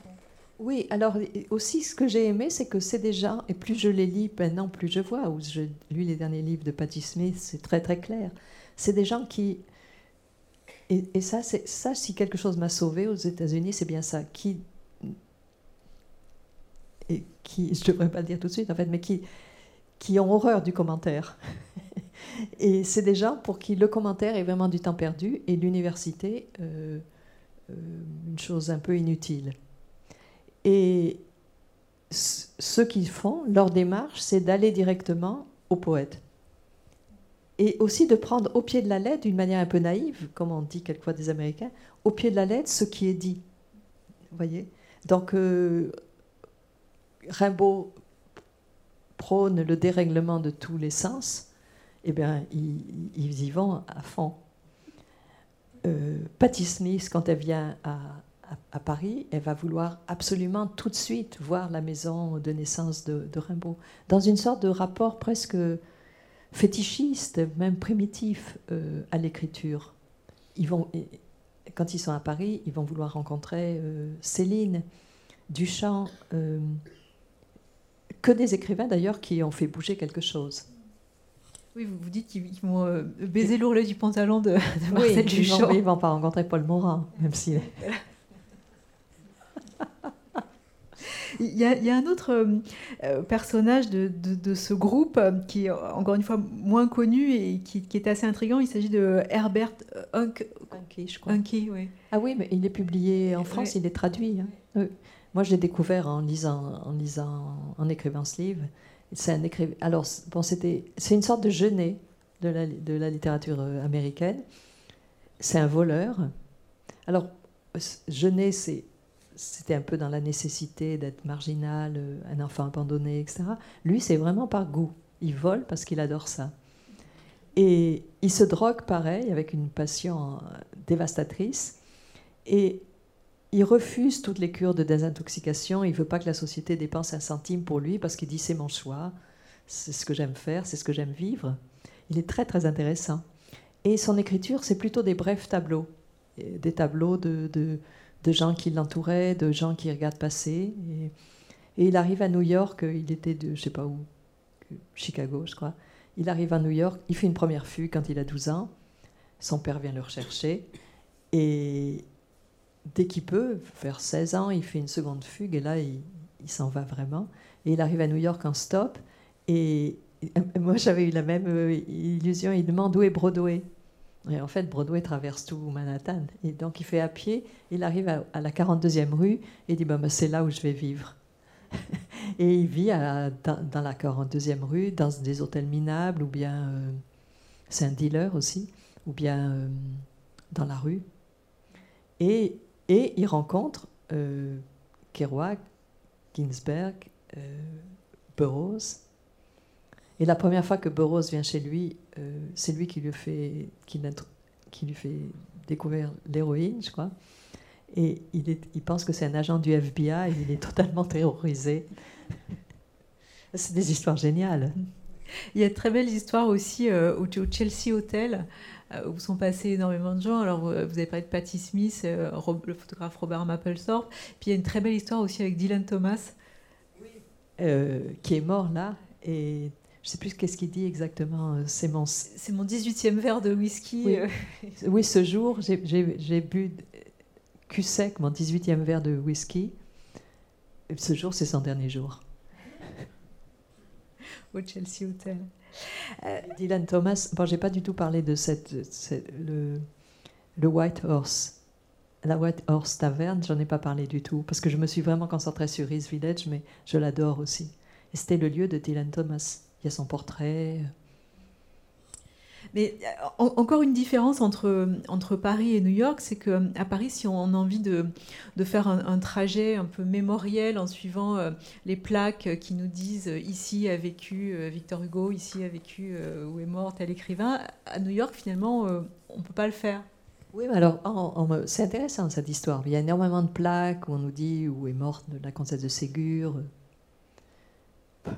Oui, alors aussi ce que j'ai aimé, c'est que c'est gens, et plus je les lis maintenant, plus je vois, ou je lis les derniers livres de Patti Smith, c'est très très clair. C'est des gens qui, et, ça, ça, si quelque chose m'a sauvé aux États-Unis, c'est bien ça, qui, et qui, je ne devrais pas le dire tout de suite en fait, mais qui, qui ont horreur du commentaire. et c'est des gens pour qui le commentaire est vraiment du temps perdu et l'université, euh, euh, une chose un peu inutile. Et ce qu'ils font, leur démarche, c'est d'aller directement au poète. Et aussi de prendre au pied de la lettre, d'une manière un peu naïve, comme on dit quelquefois des Américains, au pied de la lettre ce qui est dit. Vous voyez? Donc, euh, Rimbaud prône le dérèglement de tous les sens, eh bien, ils, y vont à fond. Euh, Patti Smith, quand elle vient à, à, Paris, elle va vouloir absolument tout de suite voir la maison de naissance de, Rimbaud, dans une sorte de rapport presque fétichiste, même primitif euh, à l'écriture. Ils vont, quand ils sont à Paris, ils vont vouloir rencontrer euh, Céline, Duchamp, euh, que des écrivains d'ailleurs qui ont fait bouger quelque chose. Oui, vous vous dites qu'ils vont baiser l'ourlet du pantalon de, Marcel Duchamp. Ils ne vont pas rencontrer Paul Morin, même si Il y, a, un autre euh, euh, personnage de, ce groupe euh, qui est encore une fois moins connu et qui, est assez intrigant. Il s'agit de Herbert Hunk, je crois. oui. Ah oui, mais il est publié en France, il est traduit. Hein. Moi, je l'ai découvert en lisant, en lisant, en écrivant ce livre. C'est un écrivain. Alors, bon, c'était, c'est une sorte de genet de la, de la littérature américaine. C'est un voleur Alors, jeûner, c'était un peu dans la nécessité d'être marginal, euh, un enfant abandonné, etc. Lui, c'est vraiment par goût. Il vole parce qu'il adore ça. Et il se drogue pareil, avec une passion euh, dévastatrice. Et il refuse toutes les cures de désintoxication. Il ne veut pas que la société dépense un centime pour lui parce qu'il dit c'est mon choix, c'est ce que j'aime faire, c'est ce que j'aime vivre. Il est très très intéressant. Et son écriture, c'est plutôt des brefs tableaux, des tableaux de, de, gens qui l'entouraient, de gens qui regardent passer. Et, il arrive à New York, il était de je sais pas où, Chicago, je crois. Il arrive à New York, il fait une première fugue quand il a 12 ans. Son père vient le rechercher. Et dès qu'il peut, vers 16 ans, il fait une seconde fugue et là, il, il s'en va vraiment. Et il arrive à New York en stop. Et moi, j'avais eu la même euh, illusion. Il demande où est Broadway? Et en fait, Broadway traverse tout Manhattan. Et donc, il fait à pied. Il arrive à, la 42e rue et dit bah, bah, C'est là où je vais vivre. et il vit dans, la 42e rue, dans des hôtels minables, ou bien. Euh, c'est un dealer aussi, ou bien euh, dans la rue. Et, et il rencontre Kerouac, Ginsberg, Burroughs et la première fois que Burroughs vient chez lui, euh, c'est lui qui lui fait, qui, qui lui fait découvrir l'héroïne, je crois. Et il, est, il pense que c'est un agent du FBI et il est totalement terrorisé. c'est des histoires géniales. Il y a de très belles histoires aussi euh, au, Chelsea Hotel euh, où sont passés énormément de gens. Alors, vous avez parlé de Patti Smith, le photographe Robert Mapplethorpe. Puis il y a une très belle histoire aussi avec Dylan Thomas. qui est mort là. Et je ne sais plus qu'est-ce qu'il dit exactement. Euh, c'est mon, c'est mon 18e verre de whisky. Oui, euh. oui ce jour, j'ai, bu cul sec mon 18e verre de whisky. Et ce jour, c'est son dernier jour. Au Chelsea Hotel. Euh, Dylan Thomas, bon, j'ai pas du tout parlé de cette, le, le White Horse. La White Horse Taverne, j'en ai pas parlé du tout, parce que je me suis vraiment concentrée sur East Village, mais je l'adore aussi. Et c'était le lieu de Dylan Thomas il y a son portrait. Mais euh, encore une différence entre, entre Paris et New York, c'est qu'à Paris, si on a envie de, de faire un, trajet un peu mémoriel en suivant euh, les plaques qui nous disent euh, ici a vécu Victor Hugo, ici a vécu où est mort tel écrivain, à New York, finalement, on ne peut pas le faire. Oui, mais alors c'est intéressant cette histoire. Il y a énormément de plaques où on nous dit où est morte la comtesse de Ségur,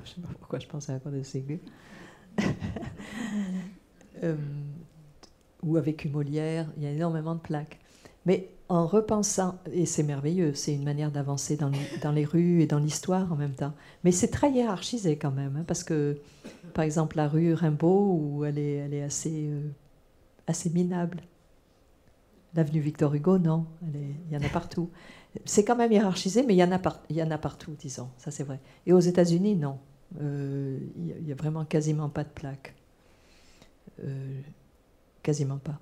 je sais pas pourquoi je pense à la de Ségur. ou avec une Molière, il y a énormément de plaques. Mais en repensant, et c'est merveilleux, c'est une manière d'avancer dans, les rues et dans l'histoire en même temps. Mais c'est très hiérarchisé quand même, hein, parce que, par exemple, la rue Rimbaud, où elle est, euh, assez minable. L'avenue Victor Hugo, non, il y en a partout. C'est quand même hiérarchisé, mais il y, en a y en a partout, disons, ça c'est vrai. Et aux États-Unis, non. Euh, il n'y a, vraiment quasiment pas de plaques. Euh, quasiment pas.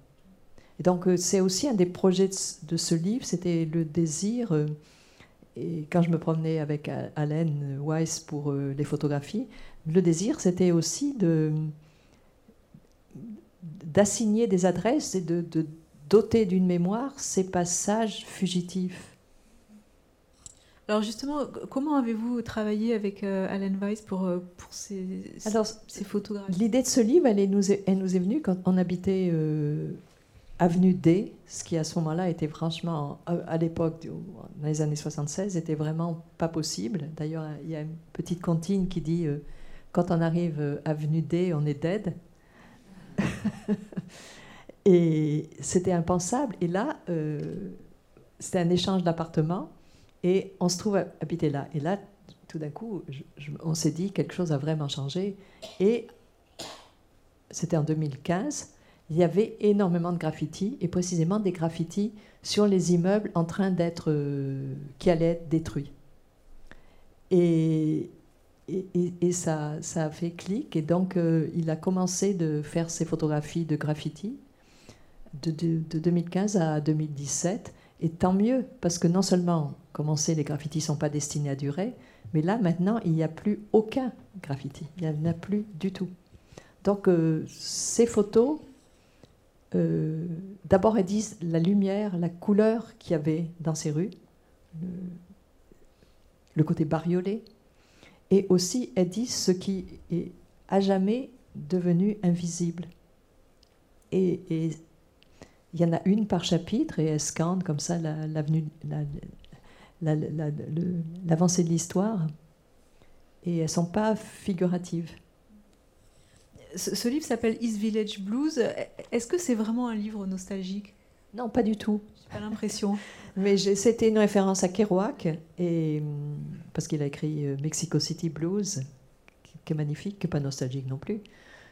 Et donc euh, c'est aussi un des projets de, ce livre, c'était le désir. et quand je me promenais avec Allen Weiss pour les photographies, le désir c'était aussi de d'assigner des adresses et de doter d'une mémoire ces passages fugitifs. Alors justement, comment avez-vous travaillé avec euh, Alan Weiss pour, euh, pour ces, Alors, ces photographies L'idée de ce livre, elle, nous, est, elle nous est venue quand on habitait euh, Avenue D, ce qui à ce moment-là était franchement, à l'époque, dans les années 76, était vraiment pas possible. D'ailleurs, il y a une petite comptine qui dit quand on arrive Avenue D, on est dead. Et c'était impensable. Et là, c'était un échange d'appartements. Et on se trouve habité là. Et là, tout d'un coup, on s'est dit quelque chose a vraiment changé. Et c'était en 2015. Il y avait énormément de graffitis, et précisément des graffitis sur les immeubles en train d'être, euh, qui allaient être détruits. Et, et, ça, ça, a fait clic, et donc euh, il a commencé de faire ses photographies de graffitis de, de, de 2015 à 2017. Et tant mieux, parce que non seulement, comme on sait, les graffitis ne sont pas destinés à durer, mais là, maintenant, il n'y a plus aucun graffiti. Il n'y en a plus du tout. Donc, euh, ces photos euh, d'abord, elles disent la lumière, la couleur qu'il y avait dans ces rues, le, côté bariolé, et aussi elles disent ce qui est à jamais devenu invisible. Et, il y en a une par chapitre, et elles scandent comme ça l'avancée de l'histoire, et elles ne sont pas figuratives ce, livre s'appelle East Village Blues. Est-ce que c'est vraiment un livre nostalgique? Non, pas du tout. J'ai pas l'impression. Mais c'était une référence à Kerouac, et, parce qu'il a écrit euh, Mexico City Blues, qui, est magnifique, qui n'est pas nostalgique non plus.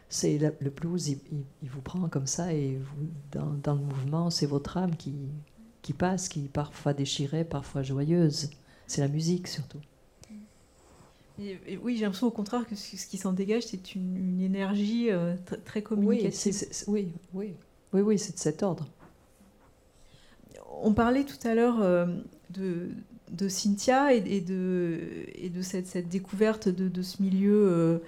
C'est le blues, il, vous prend comme ça, et vous, dans, dans, le mouvement, c'est votre âme qui, qui passe, qui parfois déchirée, parfois joyeuse. C'est la musique surtout oui, j'ai l'impression au contraire que ce qui s'en dégage, c'est une, énergie euh, très communicative. Oui, oui, oui, oui, c'est de cet ordre. On parlait tout à l'heure euh, de, de, Cynthia et, de, et cette, découverte de, ce milieu euh,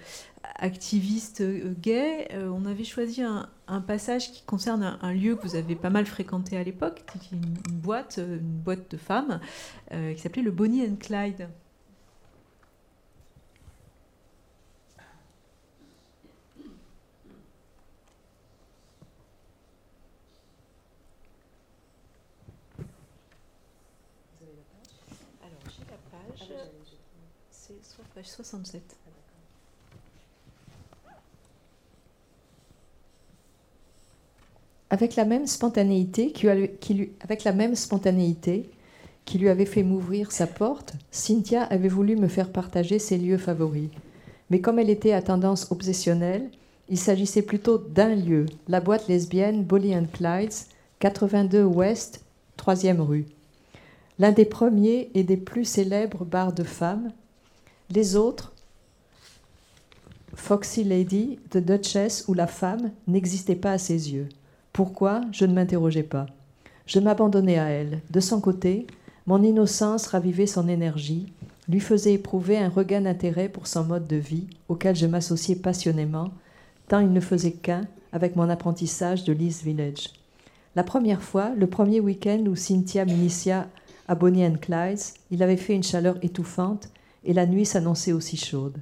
activiste gay. on avait choisi un, passage qui concerne un, lieu que vous avez pas mal fréquenté à l'époque, une, une, boîte, une boîte de femmes, qui s'appelait le Bonnie and Clyde. Page 67. Avec la même spontanéité qui, lui, avec la même spontanéité qui lui avait fait m'ouvrir sa porte, Cynthia avait voulu me faire partager ses lieux favoris. Mais comme elle était à tendance obsessionnelle, il s'agissait plutôt d'un lieu, la boîte lesbienne Bolly and Clyde's, 82 Ouest, 3e rue. L'un des premiers et des plus célèbres bars de femmes, les autres, Foxy Lady, The Duchess ou La Femme, n'existaient pas à ses yeux. Pourquoi? Je ne m'interrogeais pas. Je m'abandonnais à elle. De son côté, mon innocence ravivait son énergie, lui faisait éprouver un regain d'intérêt pour son mode de vie, auquel je m'associais passionnément, tant il ne faisait qu'un avec mon apprentissage de l'East Village. La première fois, le premier week-end où Cynthia m'initia à Bonnie and Clyde's, il avait fait une chaleur étouffante et la nuit s'annonçait aussi chaude,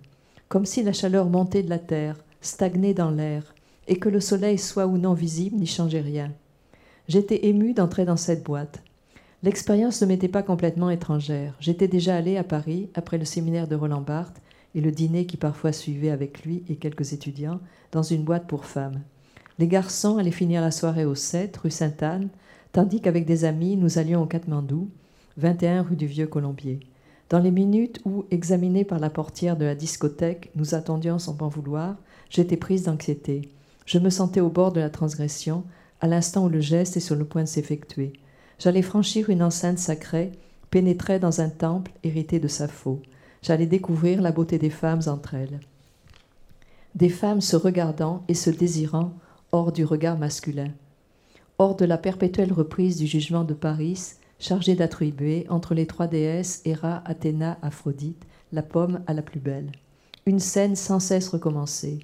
comme si la chaleur montait de la terre, stagnait dans l'air, et que le soleil soit ou non visible n'y changeait rien. J'étais émue d'entrer dans cette boîte. L'expérience ne m'était pas complètement étrangère. J'étais déjà allée à Paris après le séminaire de Roland Barthes et le dîner qui parfois suivait avec lui et quelques étudiants dans une boîte pour femmes. Les garçons allaient finir la soirée au 7, rue Sainte-Anne, tandis qu'avec des amis, nous allions au Katmandou, 21 rue du Vieux Colombier. Dans les minutes où, examinés par la portière de la discothèque, nous attendions sans m'en vouloir, j'étais prise d'anxiété. Je me sentais au bord de la transgression, à l'instant où le geste est sur le point de s'effectuer. J'allais franchir une enceinte sacrée, pénétrer dans un temple hérité de Sappho. J'allais découvrir la beauté des femmes entre elles. Des femmes se regardant et se désirant hors du regard masculin. Hors de la perpétuelle reprise du jugement de Paris, chargé d'attribuer entre les trois déesses Héra, Athéna, Aphrodite, la pomme à la plus belle. Une scène sans cesse recommencée.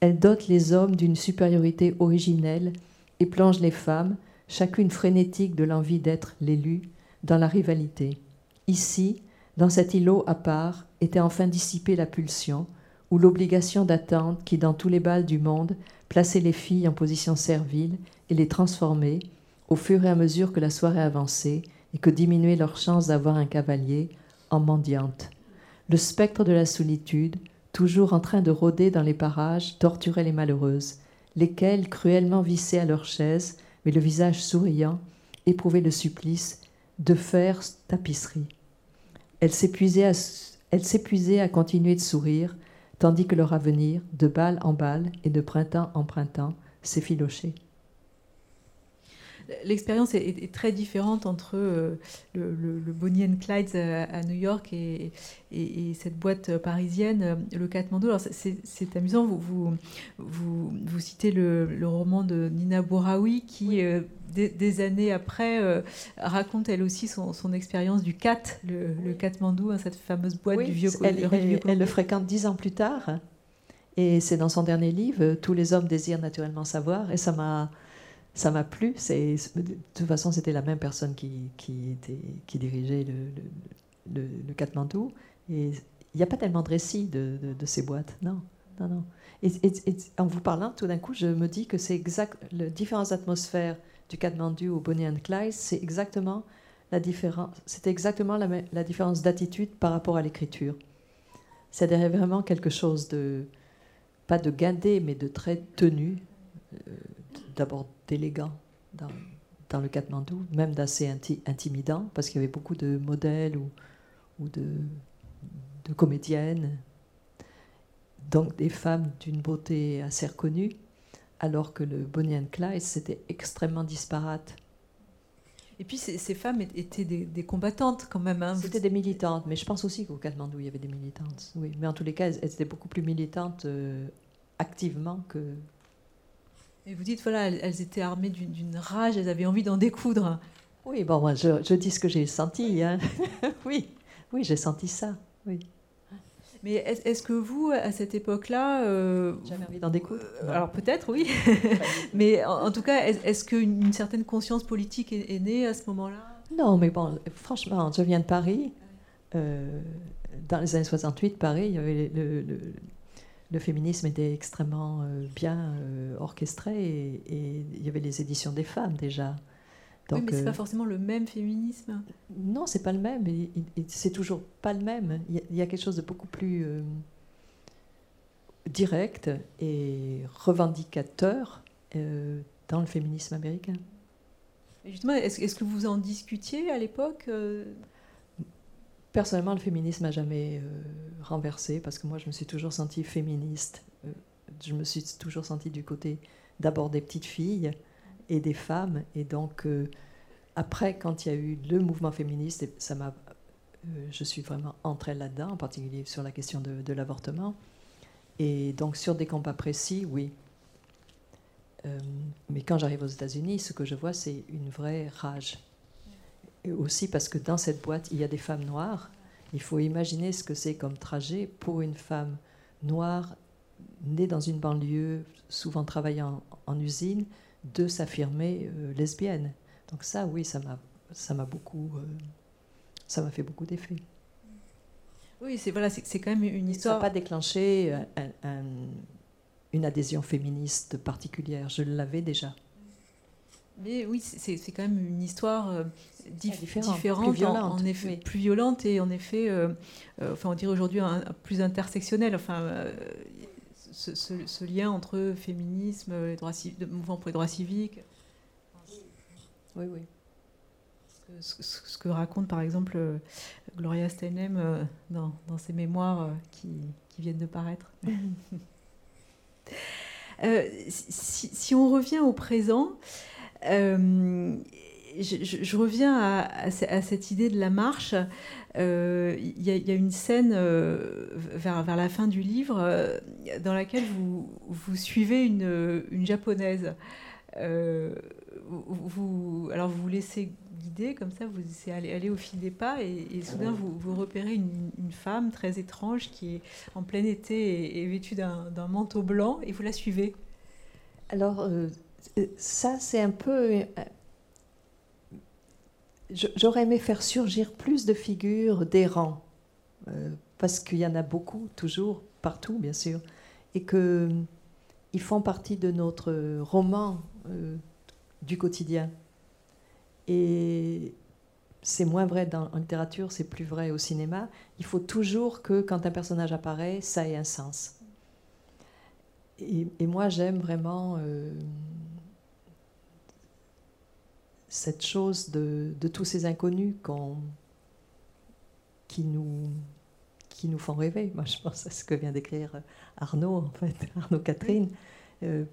Elle dote les hommes d'une supériorité originelle et plonge les femmes, chacune frénétique de l'envie d'être l'élu, dans la rivalité. Ici, dans cet îlot à part, était enfin dissipée la pulsion, ou l'obligation d'attente qui, dans tous les bals du monde, plaçait les filles en position servile et les transformait, au fur et à mesure que la soirée avançait, et que diminuait leur chance d'avoir un cavalier en mendiante. Le spectre de la solitude, toujours en train de rôder dans les parages, torturait les malheureuses, lesquelles, cruellement vissées à leurs chaises, mais le visage souriant, éprouvaient le supplice de faire tapisserie. Elles s'épuisaient à, à continuer de sourire, tandis que leur avenir, de balle en balle et de printemps en printemps, s'effilochait l'expérience est, très différente entre euh, le, Bonnie and Clyde à, New York et, cette boîte parisienne, euh, le Katmandou. Alors c'est amusant, vous, vous, vous, citez le, roman de Nina Bouraoui qui, euh, des, années après, raconte elle aussi son, expérience du Kat, le, Katmandou, hein, cette fameuse boîte du vieux elle, elle, elle le fréquente dix ans plus tard. Et c'est dans son dernier livre, Tous les hommes désirent naturellement savoir. Et ça m'a ça m'a plu. De toute façon, c'était la même personne qui, dirigeait le, le. Et il n'y a pas tellement de récits de, ces boîtes. Non, non, non. En vous parlant, tout d'un coup, je me dis que c'est exact. Les différentes atmosphères du Katmandou au Bonnie and Clyde, c'est exactement la différence. C'était exactement la, différence d'attitude par rapport à l'écriture. C'est-à-dire vraiment quelque chose de pas de guindé, mais de très tenu. Euh, d'abord d'élégant dans, dans, le Katmandou, même d'assez intimidant, parce qu'il y avait beaucoup de modèles ou, ou de, de comédiennes, donc des femmes d'une beauté assez reconnue, alors que le Bonnie and Clyde, c'était extrêmement disparate. Et puis ces, ces femmes étaient des, des, combattantes quand même. Hein. C'était des militantes, mais je pense aussi qu'au Katmandou, il y avait des militantes. Oui, mais en tous les cas, elles, étaient beaucoup plus militantes euh, activement que, et vous dites, voilà, elles, étaient armées d'une rage, elles avaient envie d'en découdre. Oui, bon, moi, je, dis ce que j'ai senti. Hein. oui, oui, j'ai senti ça. Oui. Mais est-ce que vous, à cette époque-là, euh, j'avais envie d'en découdre euh, Alors peut-être, oui. mais en, tout cas, est-ce qu'une certaine conscience politique est, née à ce moment-là? Non, mais bon, franchement, je viens de Paris. Euh, dans les années 68, Paris, il y avait le, le féminisme était extrêmement euh, bien euh, orchestré et, il y avait les éditions des femmes déjà. Donc, oui, mais c'est pas euh, forcément le même féminisme. Non, c'est pas le même. C'est toujours pas le même. Il y, a quelque chose de beaucoup plus direct et revendicateur dans le féminisme américain. justement, est-ce que vous en discutiez à l'époque Personnellement, le féminisme n'a jamais euh, renversé parce que moi, je me suis toujours sentie féministe. Euh, je me suis toujours sentie du côté d'abord des petites filles et des femmes. Et donc, euh, après, quand il y a eu le mouvement féministe, ça m'a, je suis vraiment entrée là-dedans, en particulier sur la question de, de l'avortement. Et donc, sur des combats précis, oui. mais quand j'arrive aux États-Unis, ce que je vois, c'est une vraie rage et aussi parce que dans cette boîte, il y a des femmes noires. Il faut imaginer ce que c'est comme trajet pour une femme noire née dans une banlieue, souvent travaillant en, usine, de s'affirmer euh, lesbienne. Donc ça, oui, ça m'a, ça m'a beaucoup, euh, ça m'a fait beaucoup d'effet. Oui, c'est voilà, c'est, quand même une histoire. Ça n'a pas déclenché une adhésion féministe particulière. Je l'avais déjà. Mais oui, c'est quand même une histoire euh, différente, plus violente, en, effet, plus violente et en effet, euh, euh, enfin, on dirait aujourd'hui plus intersectionnelle. Enfin, ce, lien entre féminisme, les droits, le mouvement pour les droits civiques. Oui, oui. Ce que, raconte par exemple Gloria Steinem dans, dans, ses mémoires qui, qui, viennent de paraître. si, si, on revient au présent, euh, je, reviens à, cette idée de la marche. Euh, il y, a une scène euh, vers, vers, la fin du livre dans laquelle vous, vous suivez une, une japonaise. vous, alors vous vous laissez guider comme ça, vous essayez aller, aller au fil des pas et, soudain vous, vous repérez une, une, femme très étrange qui est en plein été et, vêtue d'un manteau blanc et vous la suivez. Alors ça, c'est un peu. Euh, j'aurais aimé faire surgir plus de figures d'errants, euh, parce qu'il y en a beaucoup, toujours, partout, bien sûr, et qu'ils font partie de notre roman euh, du quotidien. Et c'est moins vrai dans, en littérature, c'est plus vrai au cinéma. Il faut toujours que, quand un personnage apparaît, ça ait un sens. Et, moi, j'aime vraiment cette chose de, tous ces inconnus qui, nous, qui nous font rêver. Moi, je pense à ce que vient d'écrire Arnaud, en fait, Arnaud Catherine. Euh,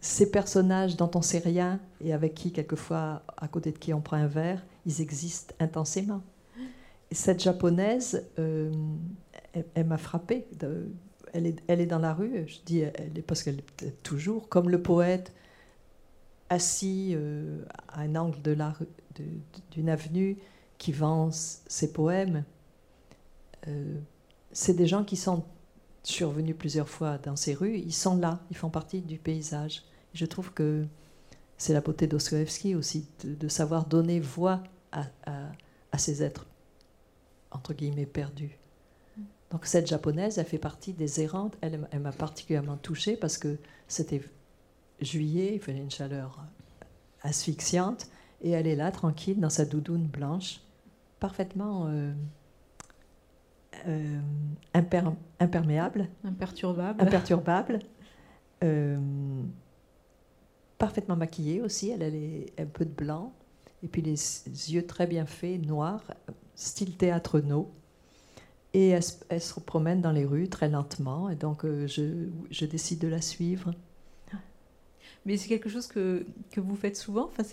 ces personnages dont on ne sait rien et avec qui, quelquefois, à côté de qui on prend un verre, ils existent intensément. cette japonaise, euh, elle, m'a frappée. elle, est, elle est dans la rue, je dis elle est parce qu'elle est toujours comme le poète assis euh, à un angle d'une avenue qui vend ses poèmes. Euh, c'est des gens qui sont survenus plusieurs fois dans ces rues. Ils sont là, ils font partie du paysage. Je trouve que c'est la beauté d'Ostoevsky aussi, de, savoir donner voix à, ces êtres, entre guillemets, perdus. Donc cette japonaise, elle fait partie des errantes. Elle m'a particulièrement touchée parce que c'était juillet, il faisait une chaleur asphyxiante, et elle est là, tranquille, dans sa doudoune blanche, parfaitement euh, euh, imperméable. Imperturbable. Imperturbable. Euh, parfaitement maquillée aussi, elle a un peu de blanc, et puis les yeux très bien faits, noirs, style théâtre no. Et elle, se promène dans les rues très lentement, et donc je, je décide de la suivre. Mais c'est quelque chose que, que, vous faites souvent enfin,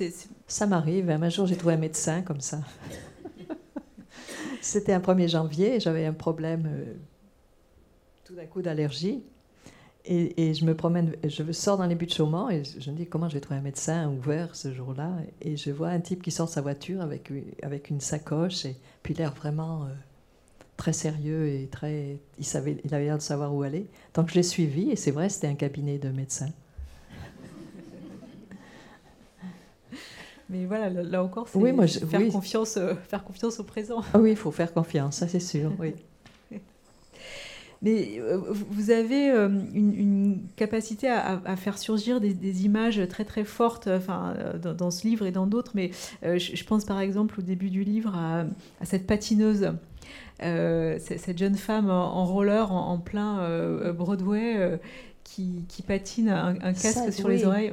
Ça m'arrive. Un jour, j'ai trouvé un médecin comme ça. C'était un 1er janvier, j'avais un problème euh, tout d'un coup d'allergie. Et, je me promène, je sors dans les buts de Chaumont et je me dis comment je vais trouver un médecin ouvert ce jour-là? Et je vois un type qui sort de sa voiture avec, avec une sacoche et puis l'air vraiment euh, très sérieux et très. Il, savait, il avait l'air de savoir où aller. Donc je l'ai suivi et c'est vrai, c'était un cabinet de médecin. Mais voilà, là encore, c'est oui, faire, confiance, euh, faire confiance au présent. Ah oui, il faut faire confiance, ça c'est sûr. Oui. Mais euh, vous avez euh, une, capacité à, faire surgir des, images très très fortes enfin, dans, ce livre et dans d'autres. Mais je, pense par exemple au début du livre à, cette patineuse. cette jeune femme en, roller en, plein Broadway qui, patine un, casque sur les oreilles.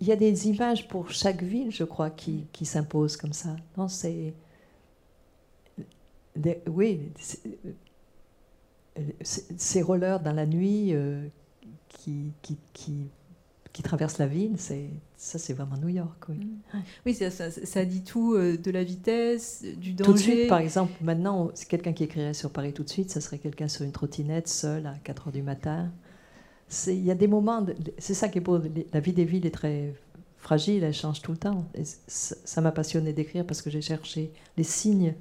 Il y a des images pour chaque ville, je crois, qui, qui s'imposent comme ça. Non, c'est. Oui, ces rollers dans la nuit euh, qui, qui, qui, qui, traversent la ville, ça c'est vraiment New York. Oui, mm. oui ça, ça, dit tout euh, de la vitesse, du danger. Tout de suite, par exemple, maintenant, quelqu'un qui écrirait sur Paris tout de suite, ça serait quelqu'un sur une trottinette, seul, à 4 h du matin il y a des moments, c'est ça qui est beau, la vie des villes est très fragile, elle change tout le temps. ça m'a passionné d'écrire parce que j'ai cherché les signes.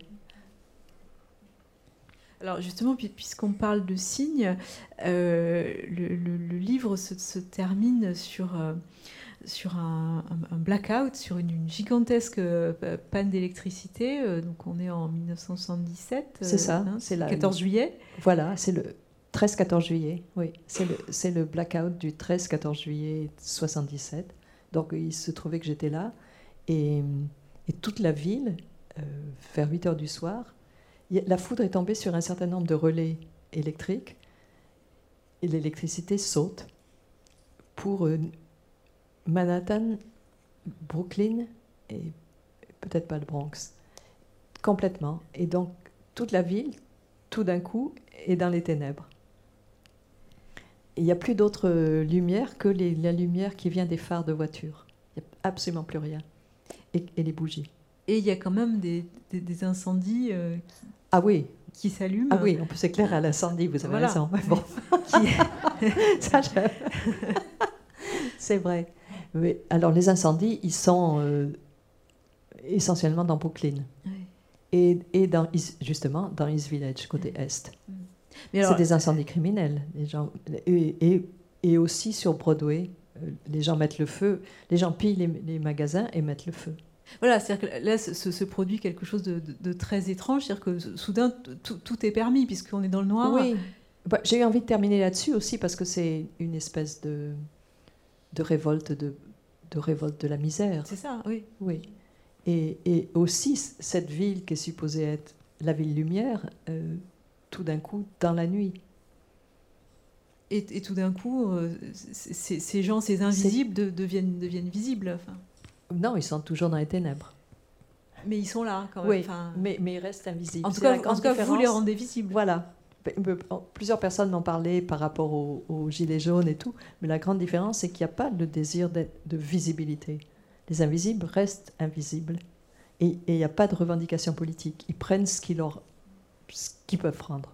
Alors justement, puisqu'on parle de signes, euh, le, livre se, termine sur, euh, sur un, blackout, sur une, gigantesque euh, panne d'électricité. donc on est en 1977. C'est ça, hein, c'est le 14 juillet. Voilà, c'est le 13-14 juillet, oui. C'est le, blackout du 13-14 juillet 77. Donc il se trouvait que j'étais là. Et, et, toute la ville, euh, vers 8 heures du soir, la foudre est tombée sur un certain nombre de relais électriques. Et l'électricité saute pour euh, Manhattan, Brooklyn et peut-être pas le Bronx. Complètement. Et donc toute la ville, tout d'un coup, est dans les ténèbres il n'y a plus d'autre euh, lumière que la lumière qui vient des phares de voiture. Il n'y a absolument plus rien. Et, les bougies. Et il y a quand même des, incendies euh, qui, ah oui. qui s'allument. Ah oui, on peut s'éclairer à l'incendie, vous avez raison. Bon. C'est vrai. Mais, alors les incendies, ils sont euh, essentiellement dans Brooklyn. Et, et dans, justement dans East Village, côté est. Mm. C'est des incendies criminels. Les gens, et, et, aussi sur Broadway, euh, les gens mettent le feu, les gens pillent les, magasins et mettent le feu. Voilà, c'est-à-dire que là se, produit quelque chose de, très étrange, c'est-à-dire que soudain tout, est permis puisqu'on est dans le noir. Oui, bah, j'ai eu envie de terminer là-dessus aussi parce que c'est une espèce de, de révolte de, de révolte de la misère. C'est ça, oui. Oui. Et, et, aussi cette ville qui est supposée être la ville lumière, euh, tout d'un coup dans la nuit. Et, tout d'un coup, euh, ces gens, ces invisibles, deviennent, deviennent visibles. Enfin. Non, ils sont toujours dans les ténèbres. Mais ils sont là quand même. Oui, mais, mais ils restent invisibles. En tout cas, en tout cas vous les rendez visibles. Voilà. Plusieurs personnes m'ont parlé par rapport aux, gilets jaunes et tout, mais la grande différence, c'est qu'il n'y a pas le désir de visibilité. Les invisibles restent invisibles. Et il n'y a pas de revendication politique. Ils prennent ce qui leur ce qu'ils peuvent prendre.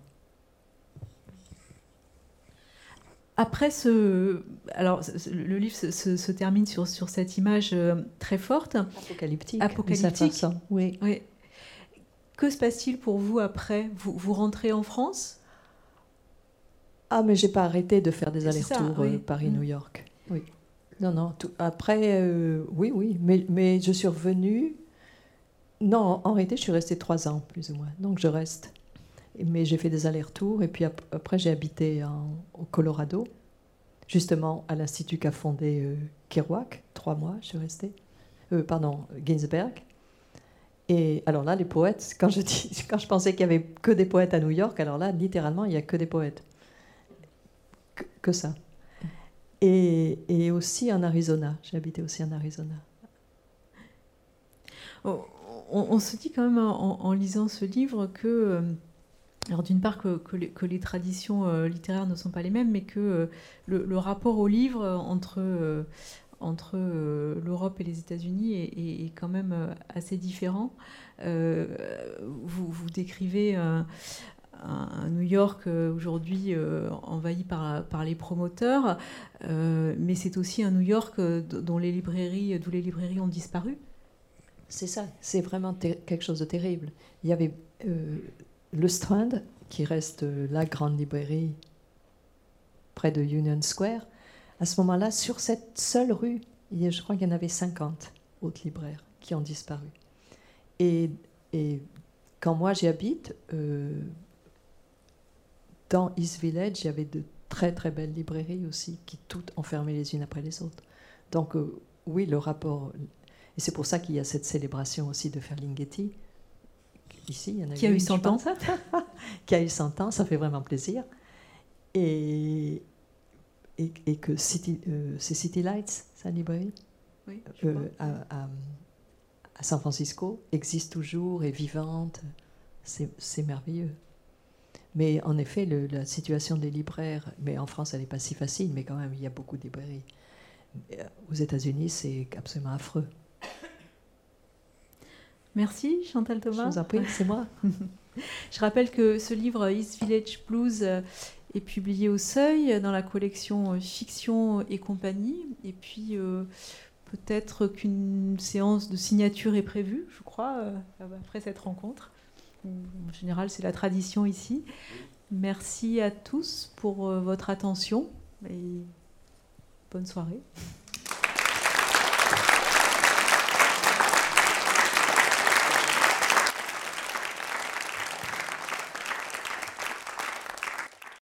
Après ce, alors le livre se, termine sur, sur, cette image euh, très forte, apocalyptique, apocalyptique. Oui. oui. Que se passe-t-il pour vous après? Vous, vous rentrez en France? Ah, mais j'ai pas arrêté de faire des allers-retours euh, Paris-New mm. York. Oui. Non, non. après, oui, oui. Mais, mais je suis revenue. Non, en réalité, je suis restée trois ans, plus ou moins. Donc, je reste. Mais j'ai fait des allers-retours. Et puis après, j'ai habité au Colorado, justement à l'institut qu'a fondé Kerouac. Trois mois, je suis restée. pardon, Ginsberg. Et alors là, les poètes, quand je, dis, quand je pensais qu'il n'y avait que des poètes à New York, alors là, littéralement, il n'y a que des poètes. Que, ça. Et, et, aussi en Arizona. J'ai habité aussi en Arizona. On, se dit quand même en, lisant ce livre que, euh, alors d'une part que, les, traditions euh, littéraires ne sont pas les mêmes, mais que euh, le, rapport au livre entre entre euh, l'Europe et les États-Unis est, quand même euh, assez différent. Euh, vous, vous, décrivez un, New York aujourd'hui envahi par, par, les promoteurs, mais c'est aussi un New York dont les librairies, d'où les librairies ont disparu. C'est ça, c'est vraiment quelque chose de terrible. Il y avait le Strand, qui reste la grande librairie près de Union Square, à ce moment-là, sur cette seule rue, je crois qu'il y en avait 50 autres libraires qui ont disparu. Et, quand moi j'y habite, euh, dans East Village, il y avait de très très belles librairies aussi qui toutes enfermaient les unes après les autres. Donc euh, oui, le rapport, et c'est pour ça qu'il y a cette célébration aussi de Ferlinghetti. Ici, il y en a qui a eu 100 ans. qui a eu 100 ans, ça fait vraiment plaisir. Et, et, que City, euh, c'est City Lights, sa librairie, oui, euh, à, San Francisco, existe toujours, est vivante. C'est merveilleux. Mais en effet, la situation des libraires, mais en France, elle n'est pas si facile, mais quand même, il y a beaucoup de librairies. Euh, aux États-Unis, c'est absolument affreux. Merci Chantal Thomas. Je vous en prie, c'est moi. Je rappelle que ce livre East Village Blues est publié au Seuil dans la collection euh, Fiction et compagnie. Et puis euh, peut-être qu'une séance de signature est prévue, je crois, euh, après cette rencontre. En général, c'est la tradition ici. Merci à tous pour votre attention et bonne soirée.